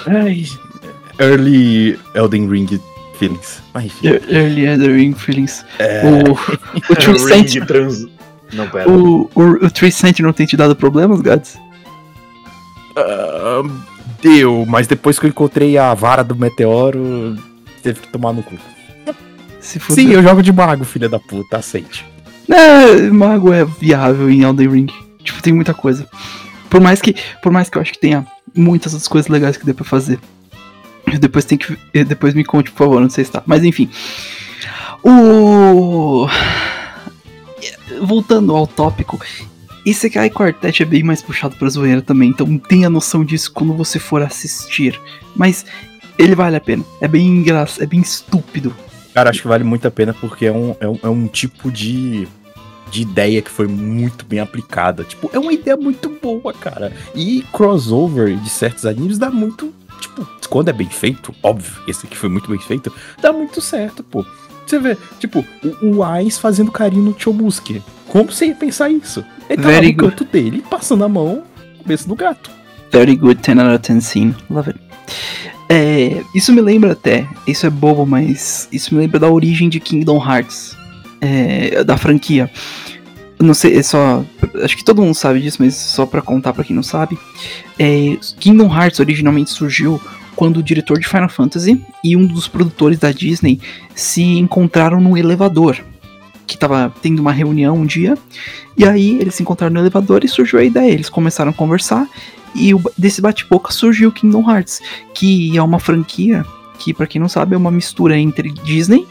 Ai, early Elden Ring feelings. Mas enfim. Early Ring Feelings. É, O, Ring Sentinel. trans... Não, pera. O, o, o Tree Sentinel tem te dado problemas, Gads? ah, deu, mas depois que eu encontrei a vara do meteoro, teve que tomar no cu. Sim, eu jogo de mago, filha da puta, aceite. É, mago é viável em Elden Ring. Tipo, tem muita coisa. Por mais que, por mais que eu acho que tenha muitas outras coisas legais que dê pra fazer. Depois tem que. Depois me conte, por favor, não sei se tá. Mas enfim. O. Voltando ao tópico. Isekai Quartet é bem mais puxado pra zoeira também, então tenha noção disso quando você for assistir. Mas ele vale a pena. É bem engraçado, é bem estúpido. Cara, acho que vale muito a pena porque é um, é um, é um tipo de, de ideia que foi muito bem aplicada. Tipo, é uma ideia muito boa, cara. E crossover de certos animes dá muito. Tipo, quando é bem feito, óbvio, esse aqui foi muito bem feito, dá muito certo, pô. Você vê, tipo, o, o Ais fazendo carinho no Chomuski. Como você ia pensar isso? Ele tava Very no canto dele, passando a mão no cabeça do gato. Very good 10 out of 10 scene. Love it. É, isso me lembra até, isso é bobo, mas isso me lembra da origem de Kingdom Hearts, é, da franquia. Não sei, é só. Acho que todo mundo sabe disso, mas só pra contar pra quem não sabe. é, Kingdom Hearts originalmente surgiu quando o diretor de Final Fantasy e um dos produtores da Disney se encontraram no elevador. Que tava tendo uma reunião um dia. E aí eles se encontraram no elevador e surgiu a ideia. Eles começaram a conversar e o- desse bate-boca surgiu Kingdom Hearts, que é uma franquia que, pra quem não sabe, é uma mistura entre Disney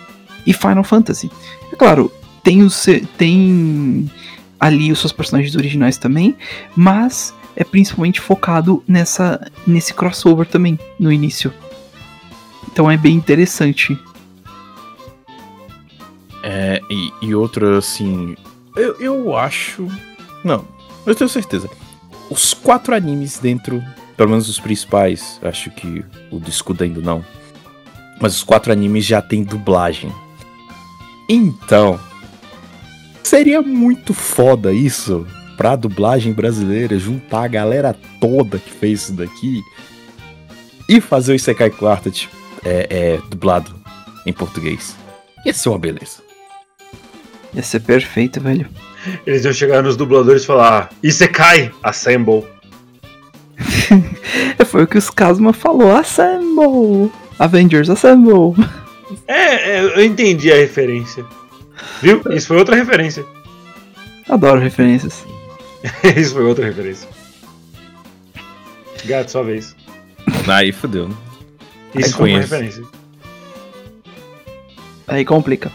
e Final Fantasy. É claro, tem os tem ali os seus personagens originais também, mas é principalmente focado nessa nesse crossover também no início. Então é bem interessante. É, e, e outra, assim. Eu, eu acho. Não, eu tenho certeza. Os quatro animes dentro, pelo menos os principais, acho que o do escudo ainda não. Mas os quatro animes já tem dublagem. Então, seria muito foda isso pra dublagem brasileira juntar a galera toda que fez isso daqui e fazer o Isekai Quartet é, é, dublado em português. Ia ser uma beleza. Ia ser perfeito, velho. Eles iam chegar nos dubladores e falar: Isekai, assemble. Foi o que os Kazuma falou: Assemble! Avengers, Assemble! É, é, eu entendi a referência. Viu? Isso foi outra referência. Adoro referências. Isso foi outra referência. Gato, sua vez. Aí fodeu. né? Isso Aí foi uma referência. Aí complica.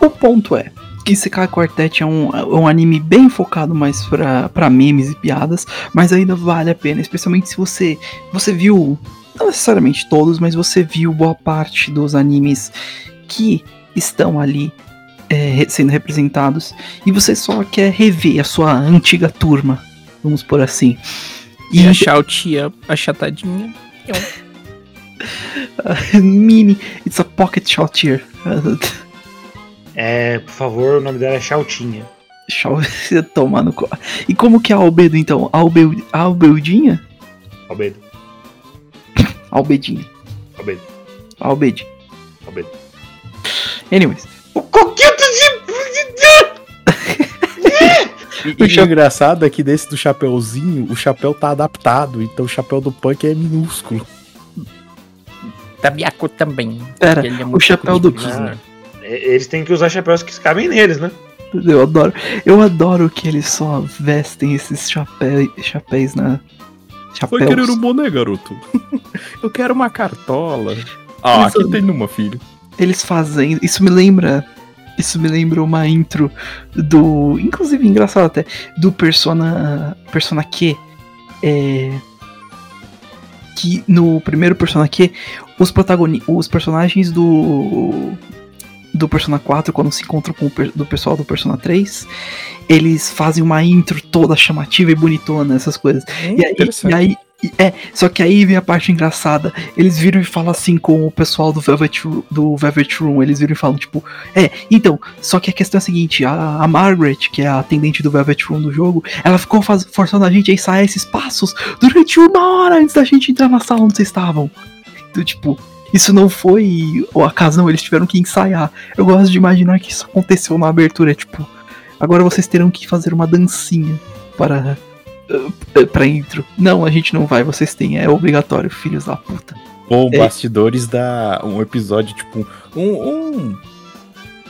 O ponto é que Isekai Quartet é um, é um anime bem focado mais pra, pra memes e piadas, mas ainda vale a pena, especialmente se você você viu, não necessariamente todos, mas você viu boa parte dos animes que estão ali é, sendo representados e você só quer rever a sua antiga turma, vamos por assim. E a Shoutia achatadinha. Mini, it's a pocket shot here. É, por favor, o nome dela é Chautinha. Deixa eu tomar no co... E como que é a Albedo então? Albel... Albeudinha? Albedo, Albedinha. Albedo, Albedi. Albedo. Anyways. O coquito de. E, e o engraçado é que desse do chapeuzinho, o chapéu tá adaptado, então o chapéu do punk é minúsculo. Tabiaco também. Pera, é o chapéu do... Disney. É, Eles têm que usar chapéus que cabem neles, né? Eu adoro. Eu adoro que eles só vestem esses chapéus, chapéus na... Foi Chapéus. querer um boné, garoto. Eu quero uma cartola. Ah, aqui tem uma, filho. Eles fazem... Isso me lembra... Isso me lembra uma intro do... Inclusive, engraçado até. Do Persona... Persona Q. É... Que no primeiro Persona Q, os, protagoni os personagens do... Do Persona 4, quando se encontram com o do pessoal do Persona 3, eles fazem uma intro toda chamativa e bonitona, essas coisas. Hum, E aí, e aí- é, só que aí vem a parte engraçada. Eles viram e falam assim com o pessoal do Velvet, do Velvet Room. Eles viram e falam, tipo, é, então, só que a questão é a seguinte: a, a Margaret, que é a atendente do Velvet Room do jogo, ela ficou faz- forçando a gente a ensaiar esses passos durante uma hora antes da gente entrar na sala onde vocês estavam. Então, tipo, isso não foi o acaso, não, eles tiveram que ensaiar. Eu gosto de imaginar que isso aconteceu na abertura, tipo, agora vocês terão que fazer uma dancinha para eh, pra intro. Não, a gente não vai, vocês têm, é obrigatório, filhos da puta. Bom, É. bastidores da um episódio, tipo, um, um.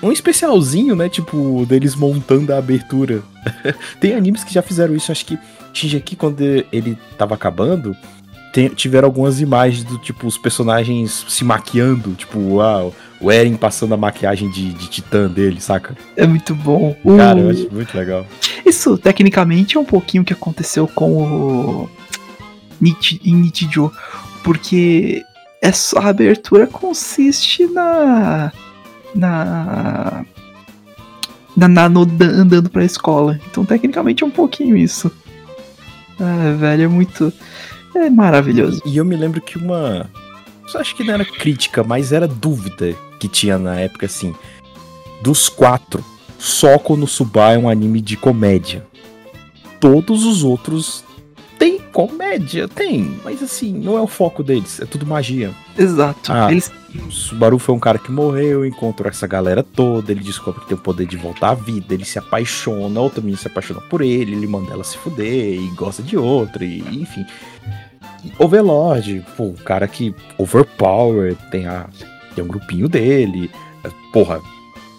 Um especialzinho, né? Tipo, deles montando a abertura. Tem animes que já fizeram isso, acho que Shingeki, quando ele tava acabando, tem- tiveram algumas imagens do tipo, os personagens se maquiando, tipo, ah, o Eren passando a maquiagem de, de titã dele, saca? É muito bom. Cara, eu acho muito legal. Isso, tecnicamente, é um pouquinho o que aconteceu com o Nichi, em Nichijou, porque essa abertura consiste na. na. na Nano dan- andando pra escola. Então, tecnicamente, é um pouquinho isso. Ah, velho, é muito. É maravilhoso. E eu me lembro que uma. Acho que não era crítica, mas era dúvida que tinha na época, assim. Dos quatro, só Konosuba é um anime de comédia. Todos os outros tem comédia, tem, mas assim, não é o foco deles, é tudo magia. Exato. Ah. Eles O Subaru foi um cara que morreu, encontrou essa galera toda, ele descobre que tem o poder de voltar à vida, ele se apaixona, outra menina se apaixona por ele, ele manda ela se fuder e gosta de outra, e enfim. Overlord, pô, o cara que overpower, tem, a, tem um grupinho dele, porra,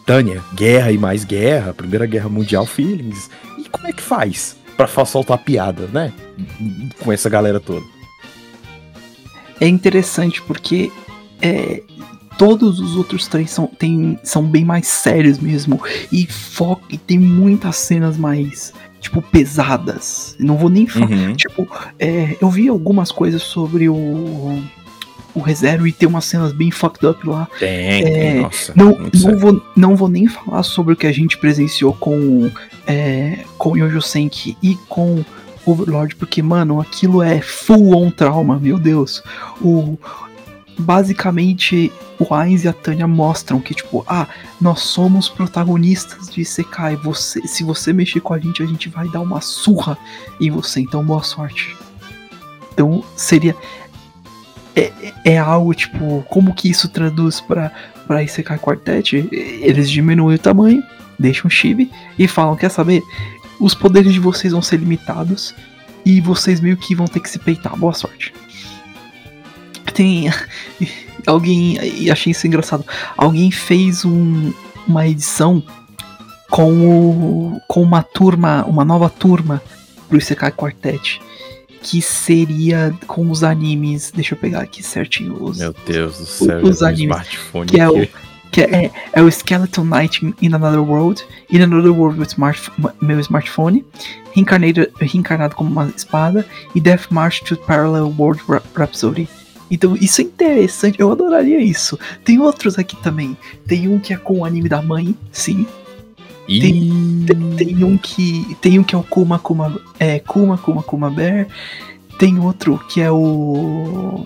Tânia, guerra e mais guerra, Primeira Guerra Mundial Feelings. E como é que faz pra soltar piada, né? Com essa galera toda. é interessante porque é, todos os outros três são, tem, são bem mais sérios mesmo. E e tem muitas cenas mais, tipo, pesadas. Não vou nem falar. Uhum. Tipo, é, eu vi algumas coisas sobre o. O ReZero e tem umas cenas bem fucked up lá. Tem, É, tem, nossa. Não, não, sério. vou, não vou nem falar sobre o que a gente presenciou com é, com Yojo Senki e com Overlord, porque, mano, aquilo é full on trauma, meu Deus. O, basicamente, o Ainz e a Tanya mostram que, tipo, ah, nós somos protagonistas de Isekai. Você, se você mexer com a gente, a gente vai dar uma surra em você. Então, boa sorte. Então, seria. É, é- é algo, tipo, como que isso traduz pra, pra Isekai Quartet? Eles diminuem o tamanho, deixam chibi e falam: quer saber? Os poderes de vocês vão ser limitados e vocês meio que vão ter que se peitar. Boa sorte. Tem. Alguém. E achei isso engraçado. Alguém fez um, uma edição com, o, com uma turma, uma nova turma pro Isekai Quartet. Que seria com os animes. Deixa eu pegar aqui certinho os, Meu Deus do céu, os animes, smartphone que é o- que é, é o Skeleton Knight in, Another World, In Another World with smart, meu smartphone, reencarnado, reencarnado como uma espada, e Death March to Parallel World Rhapsody. Então isso é interessante, eu adoraria isso. Tem outros aqui também. Tem um que é com o anime da mãe, sim. Ih, Tem, tem um que. Tem um que é o Kuma Kuma. É, Kuma Kuma Kuma Bear. Tem outro que é o.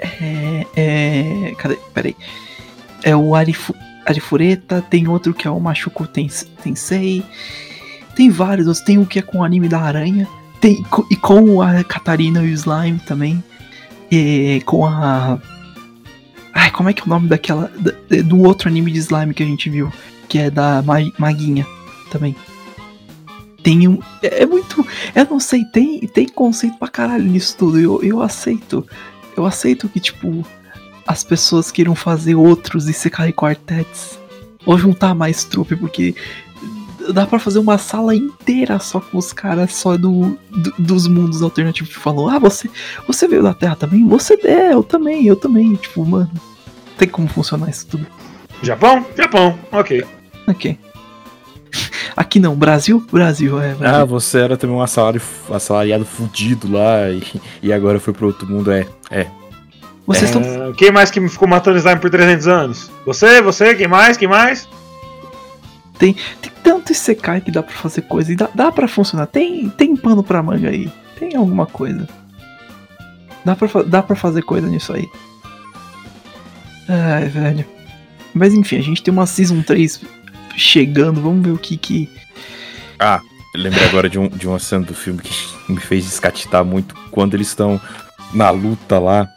É. é cadê? Peraí. É o Arifu, Arifureta. Tem outro que é o Tens- Tensei. Tem vários outros. Tem um que é com o anime da aranha. Tem, e com a Catarina e o Slime também. E com a. Ai, como é que é o nome daquela. da- do outro anime de slime que a gente viu? Que é da Ma- Maguinha também. Tem um. É é muito. Eu não sei, tem, tem conceito pra caralho nisso tudo. Eu, eu aceito. Eu aceito que, tipo, as pessoas queiram fazer outros Isekai Quartets. Ou juntar mais trupe, porque dá pra fazer uma sala inteira só com os caras só do, do- dos mundos alternativos que falou, ah, você, você veio da Terra também? Você é, eu também, eu também. Tipo, mano, tem como funcionar isso tudo. Japão? Japão, ok. Ok. Aqui não, Brasil? Brasil, é. Ah, Brasil. você era também um assalari- assalariado fudido lá e, e agora foi pro outro mundo, é. É. Vocês estão. Ah, quem mais que me ficou matando slime por 300 anos? Você, você, quem mais, quem mais? Tem tanto Isekai que dá pra fazer coisa e dá, dá pra funcionar. Tem, tem pano pra manga aí. Tem alguma coisa. Dá pra, dá pra fazer coisa nisso aí. Ai, velho. Mas enfim, a gente tem uma Season 3 chegando. Vamos ver o que que. Ah, lembrei agora de, um, de uma cena do filme que me fez descatitar muito quando eles estão na luta lá.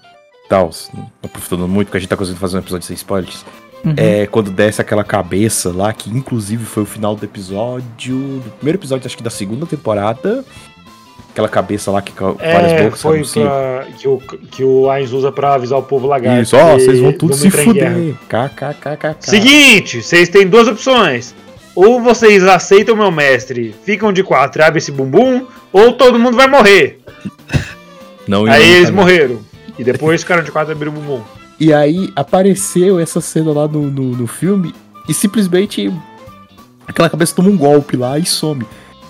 Tal, não aprofundando muito, porque a gente tá conseguindo fazer um episódio sem spoilers. Uhum. É quando desce aquela cabeça lá, que inclusive foi o final do episódio. Do primeiro episódio, acho que da segunda temporada. Aquela cabeça lá que ca- várias É, bocas foi pra, que, o, que o Ainz usa pra avisar o povo lagarto. Isso, ó, vocês vão tudo se fuder. KKKKK. Seguinte, vocês têm duas opções. Ou vocês aceitam meu mestre, ficam de quatro e abrem esse bumbum, ou todo mundo vai morrer. Não Aí eles ironicamente. morreram. E depois ficaram de quatro e abriram o bumbum. E aí apareceu essa cena lá no, no, no filme e simplesmente aquela cabeça toma um golpe lá e some.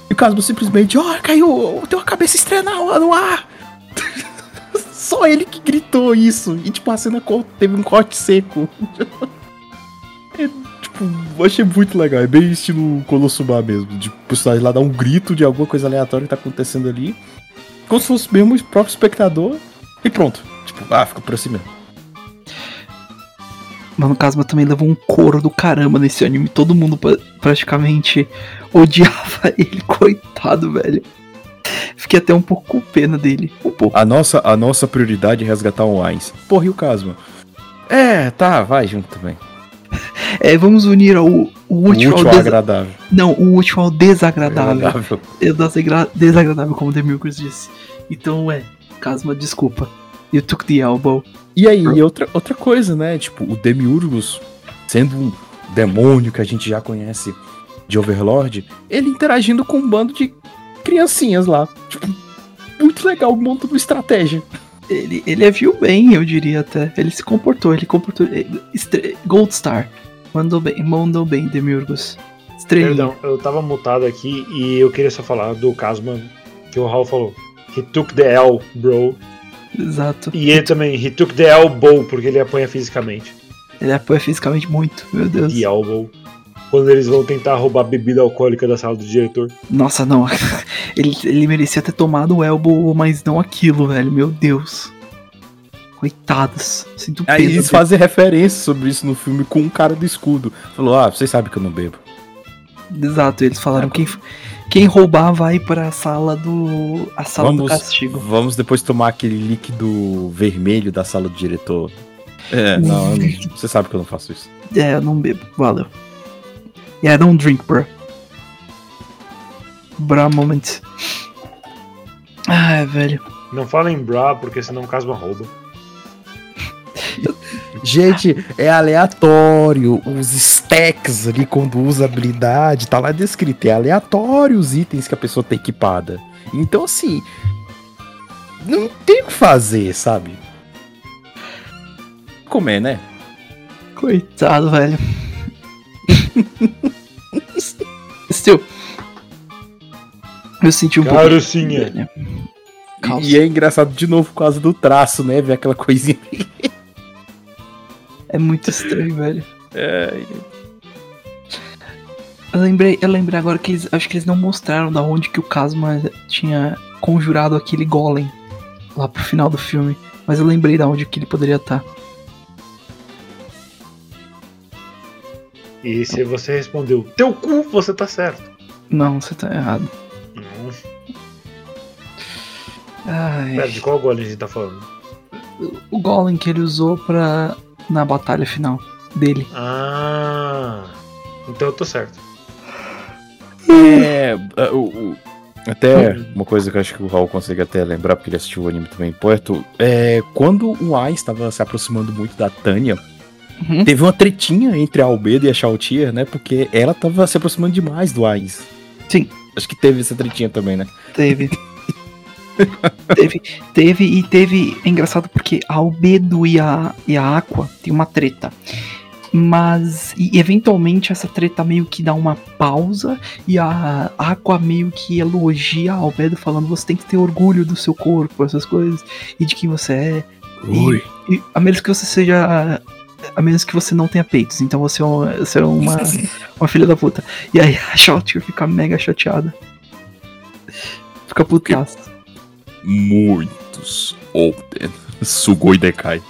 E o Casmo simplesmente, ó, caiu, tem uma cabeça estranha no ar. Só ele que gritou isso. E tipo, a cena teve um corte seco. É, tipo, achei muito legal. É bem estilo Konosuba mesmo. De personagem lá dar um grito de alguma coisa aleatória que tá acontecendo ali. Como se fosse mesmo o próprio espectador. E pronto. Tipo, ah, fica por assim mesmo. Mas no caso, também levou um coro do caramba nesse anime. Todo mundo pra- praticamente odiava ele, coitado, velho. Fiquei até um pouco com pena dele. Um pouco. A nossa, a nossa prioridade é resgatar o Ainz. Porra, e o Casma? É, tá, vai junto também. É, vamos unir ao, o O útil, útil ao agradável. Não, o útil ao desagradável. Agradável. Desagradável, como o Demilcus disse. Então, é, Casma, desculpa. You took the elbow. E aí, e outra, outra coisa, né? Tipo, o Demiurgus, sendo um demônio que a gente já conhece de Overlord, ele interagindo com um bando de criancinhas lá. Tipo, muito legal, montando estratégia. Ele, ele agiu bem, eu diria até. Ele se comportou, ele comportou. Estre... Gold Star. Mandou bem, mandou bem, Demiurgos. Estrelinha. Perdão, eu tava mutado aqui e eu queria só falar do Casman que o Raul falou. He took the L, bro. Exato. E ele também, he took the elbow, porque ele apanha fisicamente. Ele apoia fisicamente muito, meu Deus. The elbow. Quando eles vão tentar roubar bebida alcoólica da sala do diretor. Nossa, não. Ele, ele merecia ter tomado o elbow, mas não aquilo, velho. Meu Deus. Coitados. Sinto Aí pena. eles dele. fazem referência sobre isso no filme com um cara do escudo. Falou, ah, vocês sabem que eu não bebo. Exato, eles falaram quem, quem roubar vai pra sala do. a sala do Vamos, castigo. vamos depois tomar aquele líquido vermelho da sala do diretor. É, não, não- você sabe que eu não faço isso. É, eu não bebo, valeu. Yeah, don't drink, bro. Bra moment. Ah, velho. Não fala em bra, porque senão o Casman rouba. Gente, é aleatório. Os stacks ali, quando usa habilidade, tá lá descrito. É aleatório os itens que a pessoa tem equipada. Então, assim. Não tem o que fazer, sabe? Comer, né? Coitado, velho. Still. Eu senti um pouco. Carocinha. velho. E- Calça. E é engraçado de novo por causa do traço, né? Ver aquela coisinha. É muito estranho, velho. É, Eu lembrei, eu lembrei agora que eles. Acho que eles não mostraram da onde que o Kazuma tinha conjurado aquele golem lá pro final do filme. Mas eu lembrei da onde que ele poderia tá. estar. E se você respondeu, teu cu, você tá certo. Não, você tá errado. Não. Ai, Pera, de qual golem a gente tá falando? o golem que ele usou pra. Na batalha final dele. Ah. Então eu tô certo. É, é, o- o- até uma coisa que eu acho que o Raul consegue até lembrar, porque ele assistiu o anime também, Puerto, é quando o Ai estava se aproximando muito da Tânia, Uhum. teve uma tretinha entre a Albedo e a Shaotia, né? Porque ela tava se aproximando demais do Ais. Sim. Acho que teve essa tretinha também, né? Teve. teve, teve e teve. É engraçado porque a Albedo e a, e a Aqua tem uma treta. Mas, e eventualmente essa treta meio que dá uma pausa e a Aqua meio que elogia a Albedo falando você tem que ter orgulho do seu corpo, essas coisas, e de quem você é. Ui. E, a menos que você seja. A menos que você não tenha peitos, então você é uma, você é uma, uma filha da puta. E aí a Shoutir fica mega chateada. Fica putaça. Muitos Oden. Sugoi Dekai.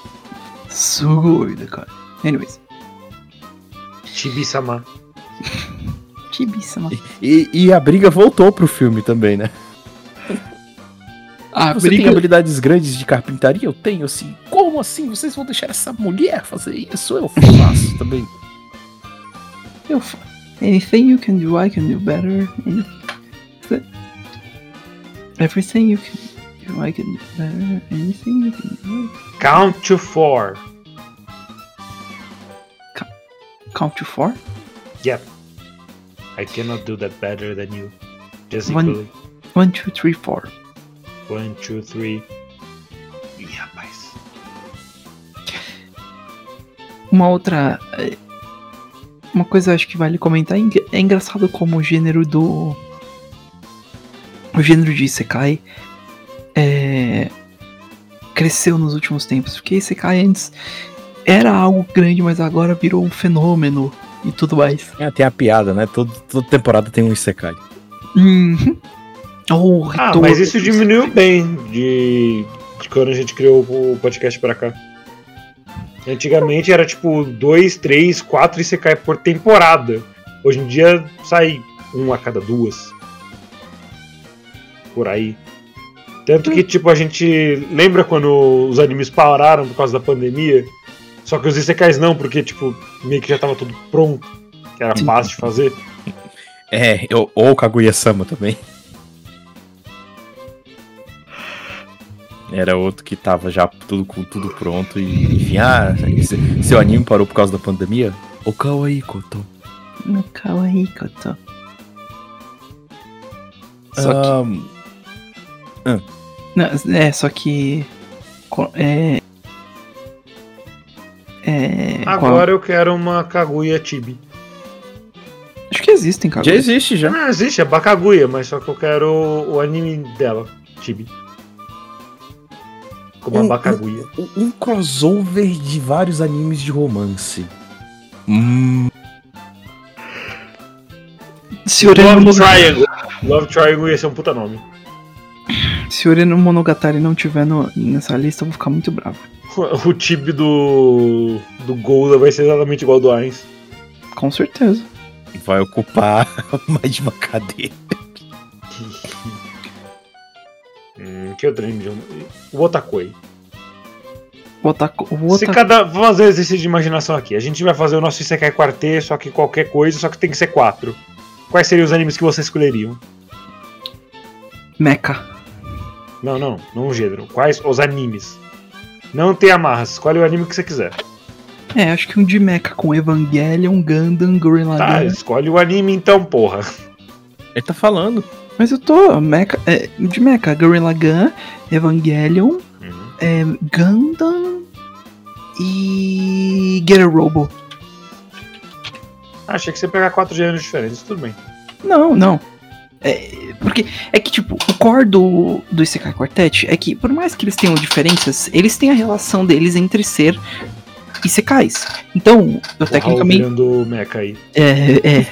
Sugoi, cara. Anyways. Chibi-sama. Chibiça, mano. E, e a briga voltou pro filme também, né? A Você tem briga. habilidades grandes de carpintaria? Eu tenho, assim. Como assim? Vocês vão deixar essa mulher fazer isso? Eu faço também. Eu fa- Anything you can do, I can do better. Everything you can do, I can do better. Anything you can do. Count to four. Count to four? Yep. I cannot do that better than you. Just One-. One, two, three, four. One, two, three. Ih, rapaz. Uma outra. é, Uma coisa eu acho que vale comentar. é É engraçado como o gênero do. O gênero de Isekai. É. Cresceu nos últimos tempos. Porque Isekai antes era algo grande, mas agora virou um fenômeno e tudo mais. É, tem a piada, né? Todo, toda temporada tem um Isekai. Uhum. Oh, Ah, mas isso diminuiu Isekai. bem de, de quando a gente criou o podcast pra cá. Antigamente era tipo dois, três, quatro Isekai por temporada. Hoje em dia sai um a cada duas. Por aí. Tanto que, tipo, a gente lembra quando os animes pararam por causa da pandemia? Só que os Isekais não, porque, tipo, meio que já tava tudo pronto. Que era Sim. fácil de fazer. É, eu- ou o Kaguya-sama também. Era outro que tava já tudo com tudo pronto e enfim, ah, esse- seu anime parou por causa da pandemia? O Kawaii Koto. No Kawaii Koto. Só que. Ahn, Não, é, só que. É. É. qual- Agora eu quero uma Kaguya Chibi. Acho que existem, cara. Já existe, já. Não existe, é Bakaguya, mas só que eu quero o anime dela, Chibi. Como a Um- Bakaguya. Um, um crossover de vários animes de romance. Hum, Love Triangle. Love Triangle ia ser um puta nome. Se Oreno Monogatari não tiver no- nessa lista, eu vou ficar muito bravo. O Chibi do. do Golda vai ser exatamente igual ao do Ainz. Com certeza. vai ocupar mais de uma cadeira. Hum, que outro anime? de- O Otakoi. O Otaku. O Se Otaku cada. Vamos fazer um exercício de imaginação aqui. A gente vai fazer o nosso Isekai Quartet, só que qualquer coisa, só que tem que ser quatro. Quais seriam os animes que vocês escolheriam? Mecha. Não, não, não o gênero. Quais os animes? Não tem amarras, escolhe o anime que você quiser. É, acho que um de Mecha com Evangelion, Gundam, Gorilla Tá, Gun. escolhe o anime então, porra. Ele tá falando. Mas eu tô. Mecha. É, de Mecha, Gorilla Gun, Evangelion, Uhum. é, Gundam e. Get a Robo. Ah, achei que você ia pegar quatro gêneros diferentes, tudo bem. Não, não. É, porque é que, tipo, o core do, do Isekai Quartet é que, por mais que eles tenham diferenças, eles têm a relação deles entre ser Isekais. Então, eu O tecnicamente. virando mecha aí. É, é.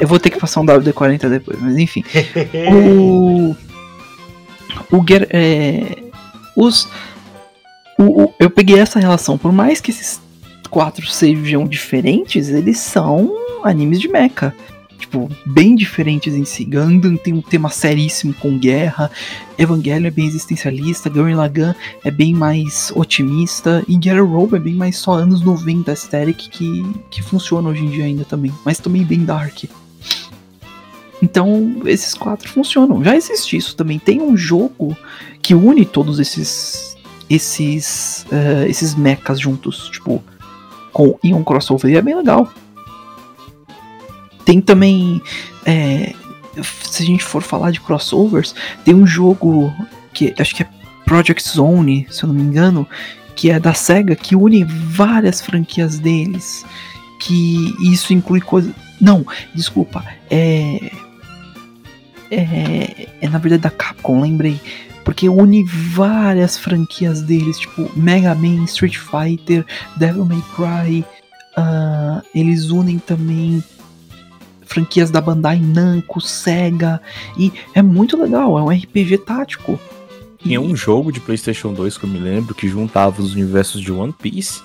Eu vou ter que passar um WD-40 depois, mas enfim. o. O é, os. o- o- eu peguei essa relação, por mais que esses quatro sejam diferentes, eles são animes de mecha. Tipo, bem diferentes em si. Gundam tem um tema seríssimo com guerra. Evangelho é bem existencialista. Gurren Lagann é bem mais otimista. E Get a é bem mais só anos 90 aesthetic que, que funciona hoje em dia ainda também. Mas também bem dark. Então, esses quatro funcionam. Já existe isso também. Tem um jogo que une todos esses esses eh, esses mechas juntos, tipo, com em um crossover e é bem legal. Tem também é, se a gente for falar de crossovers, tem um jogo que acho que é Project Zone, se eu não me engano, que é da Sega que une várias franquias deles. Que isso inclui coisas. Não, desculpa. É. É, é na verdade da Capcom, lembrei. Porque une várias franquias deles, tipo Mega Man, Street Fighter, Devil May Cry. ah, eles unem também franquias da Bandai Namco, Sega. E é muito legal, é um RPG tático. E- Tinha um jogo de PlayStation 2 que eu me lembro que juntava os universos de One Piece,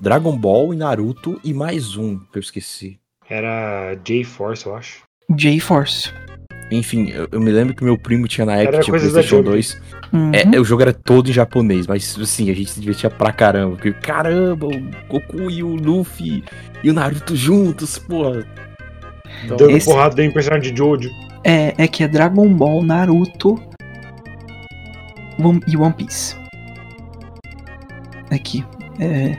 Dragon Ball e Naruto e mais um que eu esqueci. Era J-Force, eu acho. J-Force. Enfim, eu, eu me lembro que meu primo tinha na época tinha PlayStation Jump. 2. Uhum. É, o jogo era todo em japonês, mas assim, a gente se divertia pra caramba. Porque, caramba, o Goku e o Luffy e o Naruto juntos, porra. Então, Dando Esse- porrada em personagem de Jojo. É, é que é Dragon Ball, Naruto One- e One Piece. Aqui. É,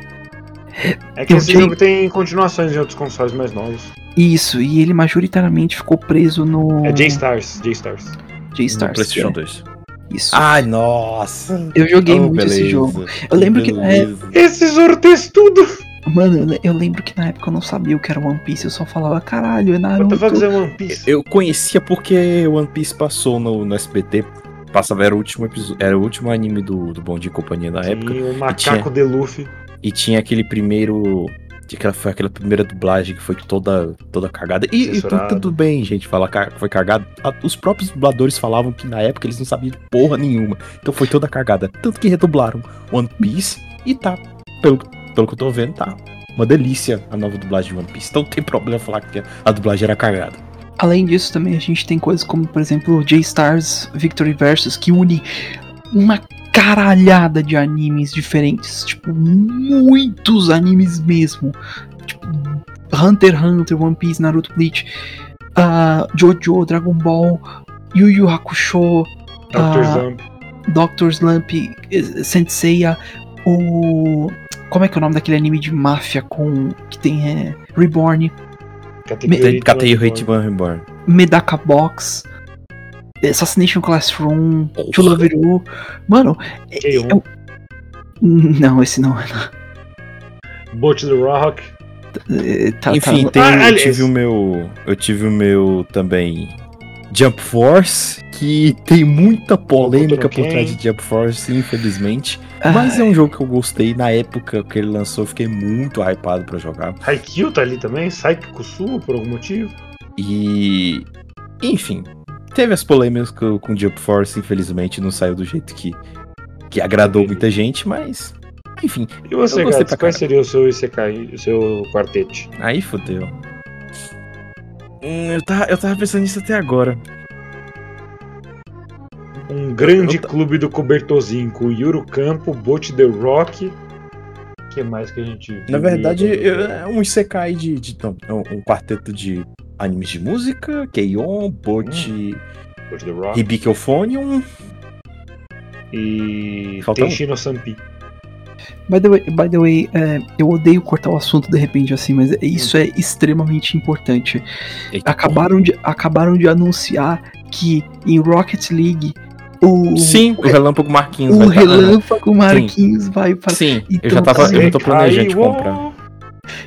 É que Eu esse tinha- jogo tem continuações em outros consoles mais novos. isso, e ele majoritariamente ficou preso no É J-Stars, J-Stars. no J-Stars. PlayStation é, 2. Isso. Ai, nossa. eu joguei Oh, muito esse beleza. jogo. Eu lembro que na Beleza. Esse Zortes tudo! Mano, eu le- eu lembro que na época eu não sabia o que era One Piece, eu só falava, caralho, é What the Naruto. fuck is One Piece? Eu conhecia porque One Piece passou no, no SBT. Passava, era o último episódio, era o último anime do, do Bom Dia e Companhia na época. Sim, o macaco de Luffy. E tinha aquele primeiro. que Aquela, foi aquela primeira dublagem que foi toda, toda cagada. E, e tudo, tudo bem, gente, falar que foi cagado. A- Os próprios dubladores falavam que na época eles não sabiam de porra nenhuma. Então foi toda cagada. Tanto que redublaram One Piece e tá. Pelo, pelo que eu tô vendo, tá. Uma delícia a nova dublagem de One Piece. Então não tem problema falar que a dublagem era cagada. Além disso, também a gente tem coisas como, por exemplo, J-Stars Victory Versus, que une uma caralhada de animes diferentes. Tipo, muitos animes mesmo. Tipo, Hunter x Hunter, One Piece, Naruto Bleach, ah, Jojo, Dragon Ball, Yu Yu Hakusho, Dr. Ah, Slump. Dr. Slump, eh, Senseiya, o. Como é que é o nome daquele anime de máfia com. que tem é, Reborn, Catei Hitman Reborn. Medaka Box, Assassination Classroom. Chulaveru. Mano, é, K1. é Não, esse não é. Boat the Rock. É, tá- Enfim, tá- tem, Ah, eu tive o meu. Eu tive o meu também. Jump Force, que tem muita polêmica por trás de Jump Force, infelizmente. Ah, Mas é um jogo que eu gostei. Na época que ele lançou, eu fiquei muito hypado pra jogar. Haikyuu tá ali também, Saiki Kusumo, por algum motivo. E. Enfim, teve as polêmicas com, com Jump Force, infelizmente não saiu do jeito que, que agradou muita gente, mas. Enfim, E você, Eu gostei pra qual seria o seu Isekai, o seu quartete? aí fodeu. Hum, eu, tava, eu tava pensando nisso até agora. Um grande ta- clube do cobertorzinho com Yuro Campo, Boat the Rock. O que mais que a gente viu Na verdade, eu- é um Isekai de. de não, é um, um quarteto de animes de música, Keion, Bot, Boat the Rock. Hibiki Euphonium. E Falta um. Tenshi no Sampi. By the way, by the way é, eu odeio cortar o assunto de repente assim, mas isso é extremamente importante. Eita, Acabaram de, acabaram de anunciar que em Rocket League o, Sim, o Relâmpago Marquinhos o vai tá- Relâmpago Marquinhos vai para. Sim, eu Então já tava. tá Eu tô planejando de comprar.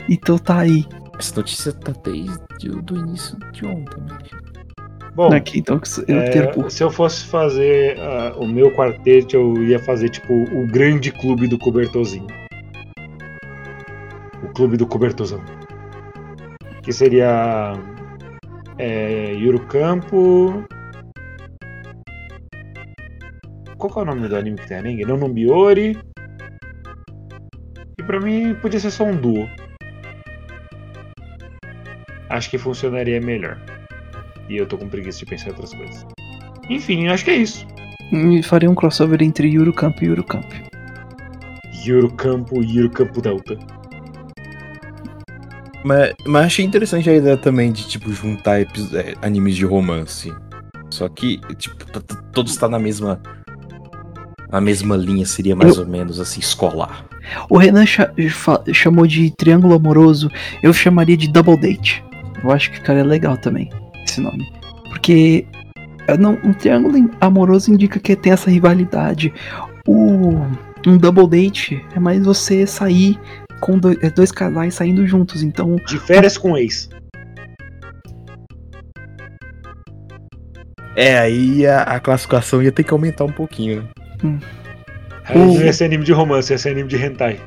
Então tá aí. Essa notícia tá desde o do início de ontem. né? Bom, Aqui, então eu é, quero. se eu fosse fazer ah, o meu quarteto, eu ia fazer tipo o grande clube do cobertorzinho. O clube do cobertorzão. Que seria é, Yuro Campo. Qual é o nome do anime que tem anime? Não Biori. E pra mim podia ser só um duo. Acho que funcionaria melhor. E eu tô com preguiça de pensar em outras coisas. Enfim, acho que é isso. E Farei um crossover entre Yuro Camp e Yuro Camp. Yuro Campo e Yuro Campo Delta. Mas, mas achei interessante a ideia também de, tipo, juntar é, animes de romance. Só que, tipo, todos tá na mesma. Na mesma linha, seria mais ou menos assim, escolar. O Renan cha- chamou de Triângulo Amoroso, eu chamaria de Double Date. Eu acho que ficaria legal também esse nome. Porque é, não, um triângulo amoroso indica que tem essa rivalidade. O, um Double Date é mais você sair com dois, é, dois casais saindo juntos. Então, De férias com ex. É, aí a, a classificação ia ter que aumentar um pouquinho, né? Aí Uhum. não ia ser anime de romance, ia ser anime de hentai.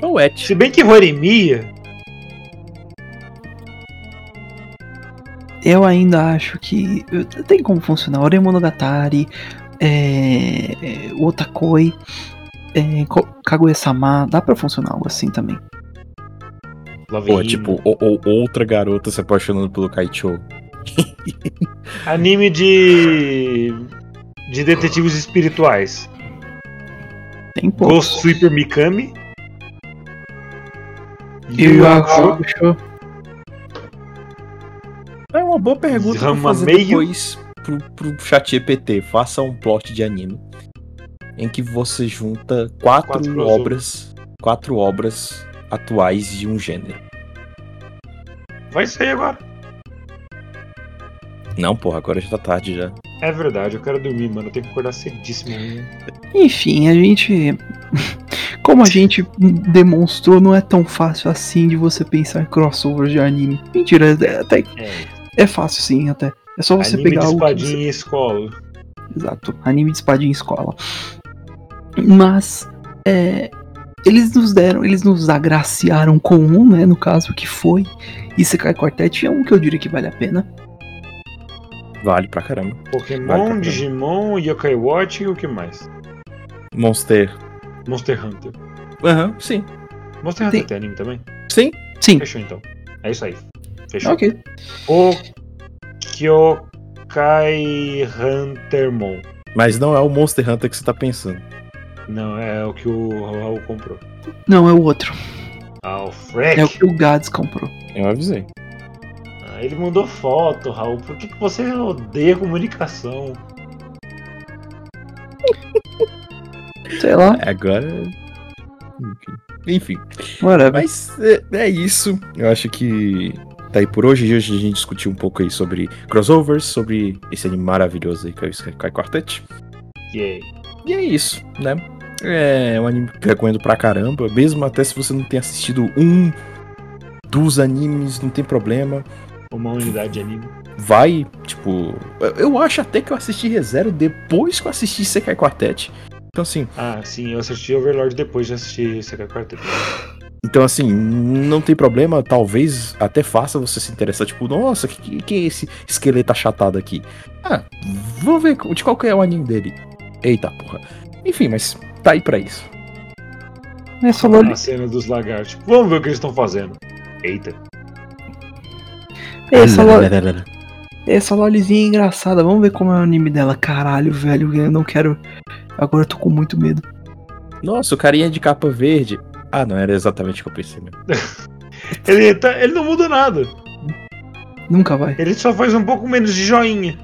Ou et. Se bem que Horimiya eu ainda acho que tem como funcionar. Oremonogatari, é, é, Otakoi, é, Kaguya-sama, dá pra funcionar algo assim também. Pô, tipo, ou, ou outra garota se apaixonando pelo Kaicho. Anime de. de detetives espirituais. Tem pouco. Ghost Sweeper Mikami. E Yu o Yu Hakusho. É uma boa pergunta pra Rama fazer meio. depois pro, pro chat EPT. Faça um plot de anime em que você junta quatro, Quatro obras, quatro obras atuais de um gênero. Vai sair agora. Não, porra, agora já tá tarde já. É verdade, eu quero dormir, mano. Eu tenho que acordar cedíssimo. amanhã. Enfim, a gente. Como a gente demonstrou, não é tão fácil assim de você pensar em crossovers de anime. Mentira, é, até É. é fácil sim, até. É só você anime pegar de algo. que espadinha em escola. você- Exato, anime de espadinha em escola. Mas. É, eles nos deram, eles nos agraciaram com um, né? No caso, que foi Isekai Quartet. É um que eu diria que vale a pena. Vale pra caramba. Pokémon, Vai, Capitão. Digimon, Yokai Watch e o que mais? Monster. Monster Hunter. Aham, sim. Monster Hunter Tem- tem anime também? Sim. Sim, Fechou então. É isso aí. Fechou. ok. O Kyokai Huntermon. Mas não é o Monster Hunter que você tá pensando. Não, é o que o Raul comprou. Não, é o outro. Ah, o Freck. É o que o Gads comprou. Eu avisei. Ah, ele mandou foto, Raul. Por que, que você odeia comunicação? Sei lá, Agora. Enfim. whatever. Mas é, é isso. Eu acho que tá aí por hoje. Hoje a gente discutiu um pouco aí sobre crossovers, sobre esse anime maravilhoso aí que é o Sky Quartet. Yay. E é isso, né? É um anime que recomendo pra caramba, mesmo até se você não tenha assistido um dos animes, não tem problema. Uma unidade de anime. Vai, tipo. Eu acho até que eu assisti ReZero depois que eu assisti Sekai Quartet. Então, assim. Ah, sim, eu assisti Overlord depois de assistir Sekai Quartet. Então, assim, não tem problema, talvez até faça você se interessar, tipo, nossa, que, que é esse esqueleto achatado aqui? Ah, vamos ver de qual que é o anime dele. Eita, porra. Enfim, mas tá aí pra isso. Essa A loli... cena dos lagartos. Vamos ver o que eles estão fazendo. Eita. Essa, lo... Essa lolizinha é engraçada. Vamos ver como é o anime dela. Caralho, velho. Eu não quero. Agora eu tô com muito medo. Nossa, o carinha de capa verde. Ah, não, era exatamente o que eu pensei mesmo. Ele, tá- ele não muda nada. Nunca vai. Ele só faz um pouco menos de joinha.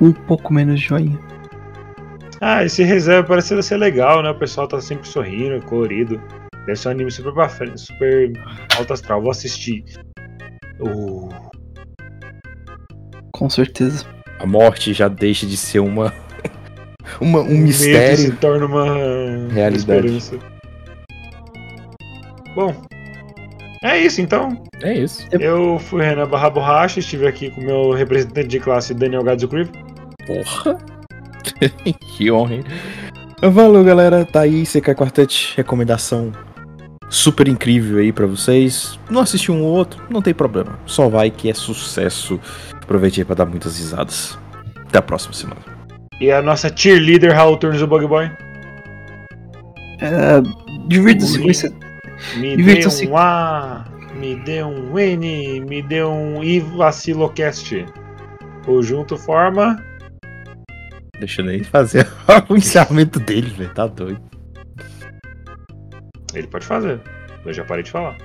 Um pouco menos de joinha. Ah, esse reserva parece ser legal, né? O pessoal tá sempre sorrindo, colorido. Deve ser um anime super pra frente, super alto astral. Vou assistir. Uh, Com certeza. A morte já deixa de ser uma. Uma um o medo se mistério. torna uma Realidade. esperança. Bom, é isso então. É isso. Eu fui Renan Barra Borracha, estive aqui com o meu representante de classe, Daniel Gadzucriv. Porra. que honra, hein? Valeu, galera. Tá aí, CK Quartet. Recomendação super incrível aí pra vocês. Não assisti um ou outro, não tem problema. Só vai que é sucesso. Aproveitei pra dar muitas risadas. Até a próxima semana. E a nossa cheerleader, Raul Turns do Bug Boy. É, Divirta-se com isso. Me dê um A, me dê um N, me dê um iVacilocast. O junto forma. Deixa eu nem fazer o encerramento dele, velho. Tá doido. Ele pode fazer. Eu já parei de falar.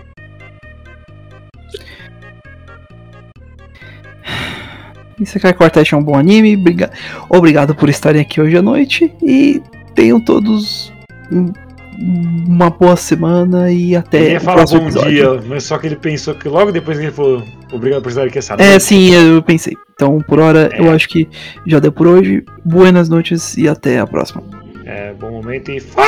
Isekai Quartet é um bom anime. briga- Obrigado por estarem aqui hoje à noite. E tenham todos um- uma boa semana e até Ele ia falar bom episódio. dia, mas só que ele pensou que logo depois que ele falou obrigado por estar aqui essa É, noite, sim, eu pensei. Então, por hora, É. eu acho que já deu por hoje. Buenas noites e até a próxima. É, bom momento e falou!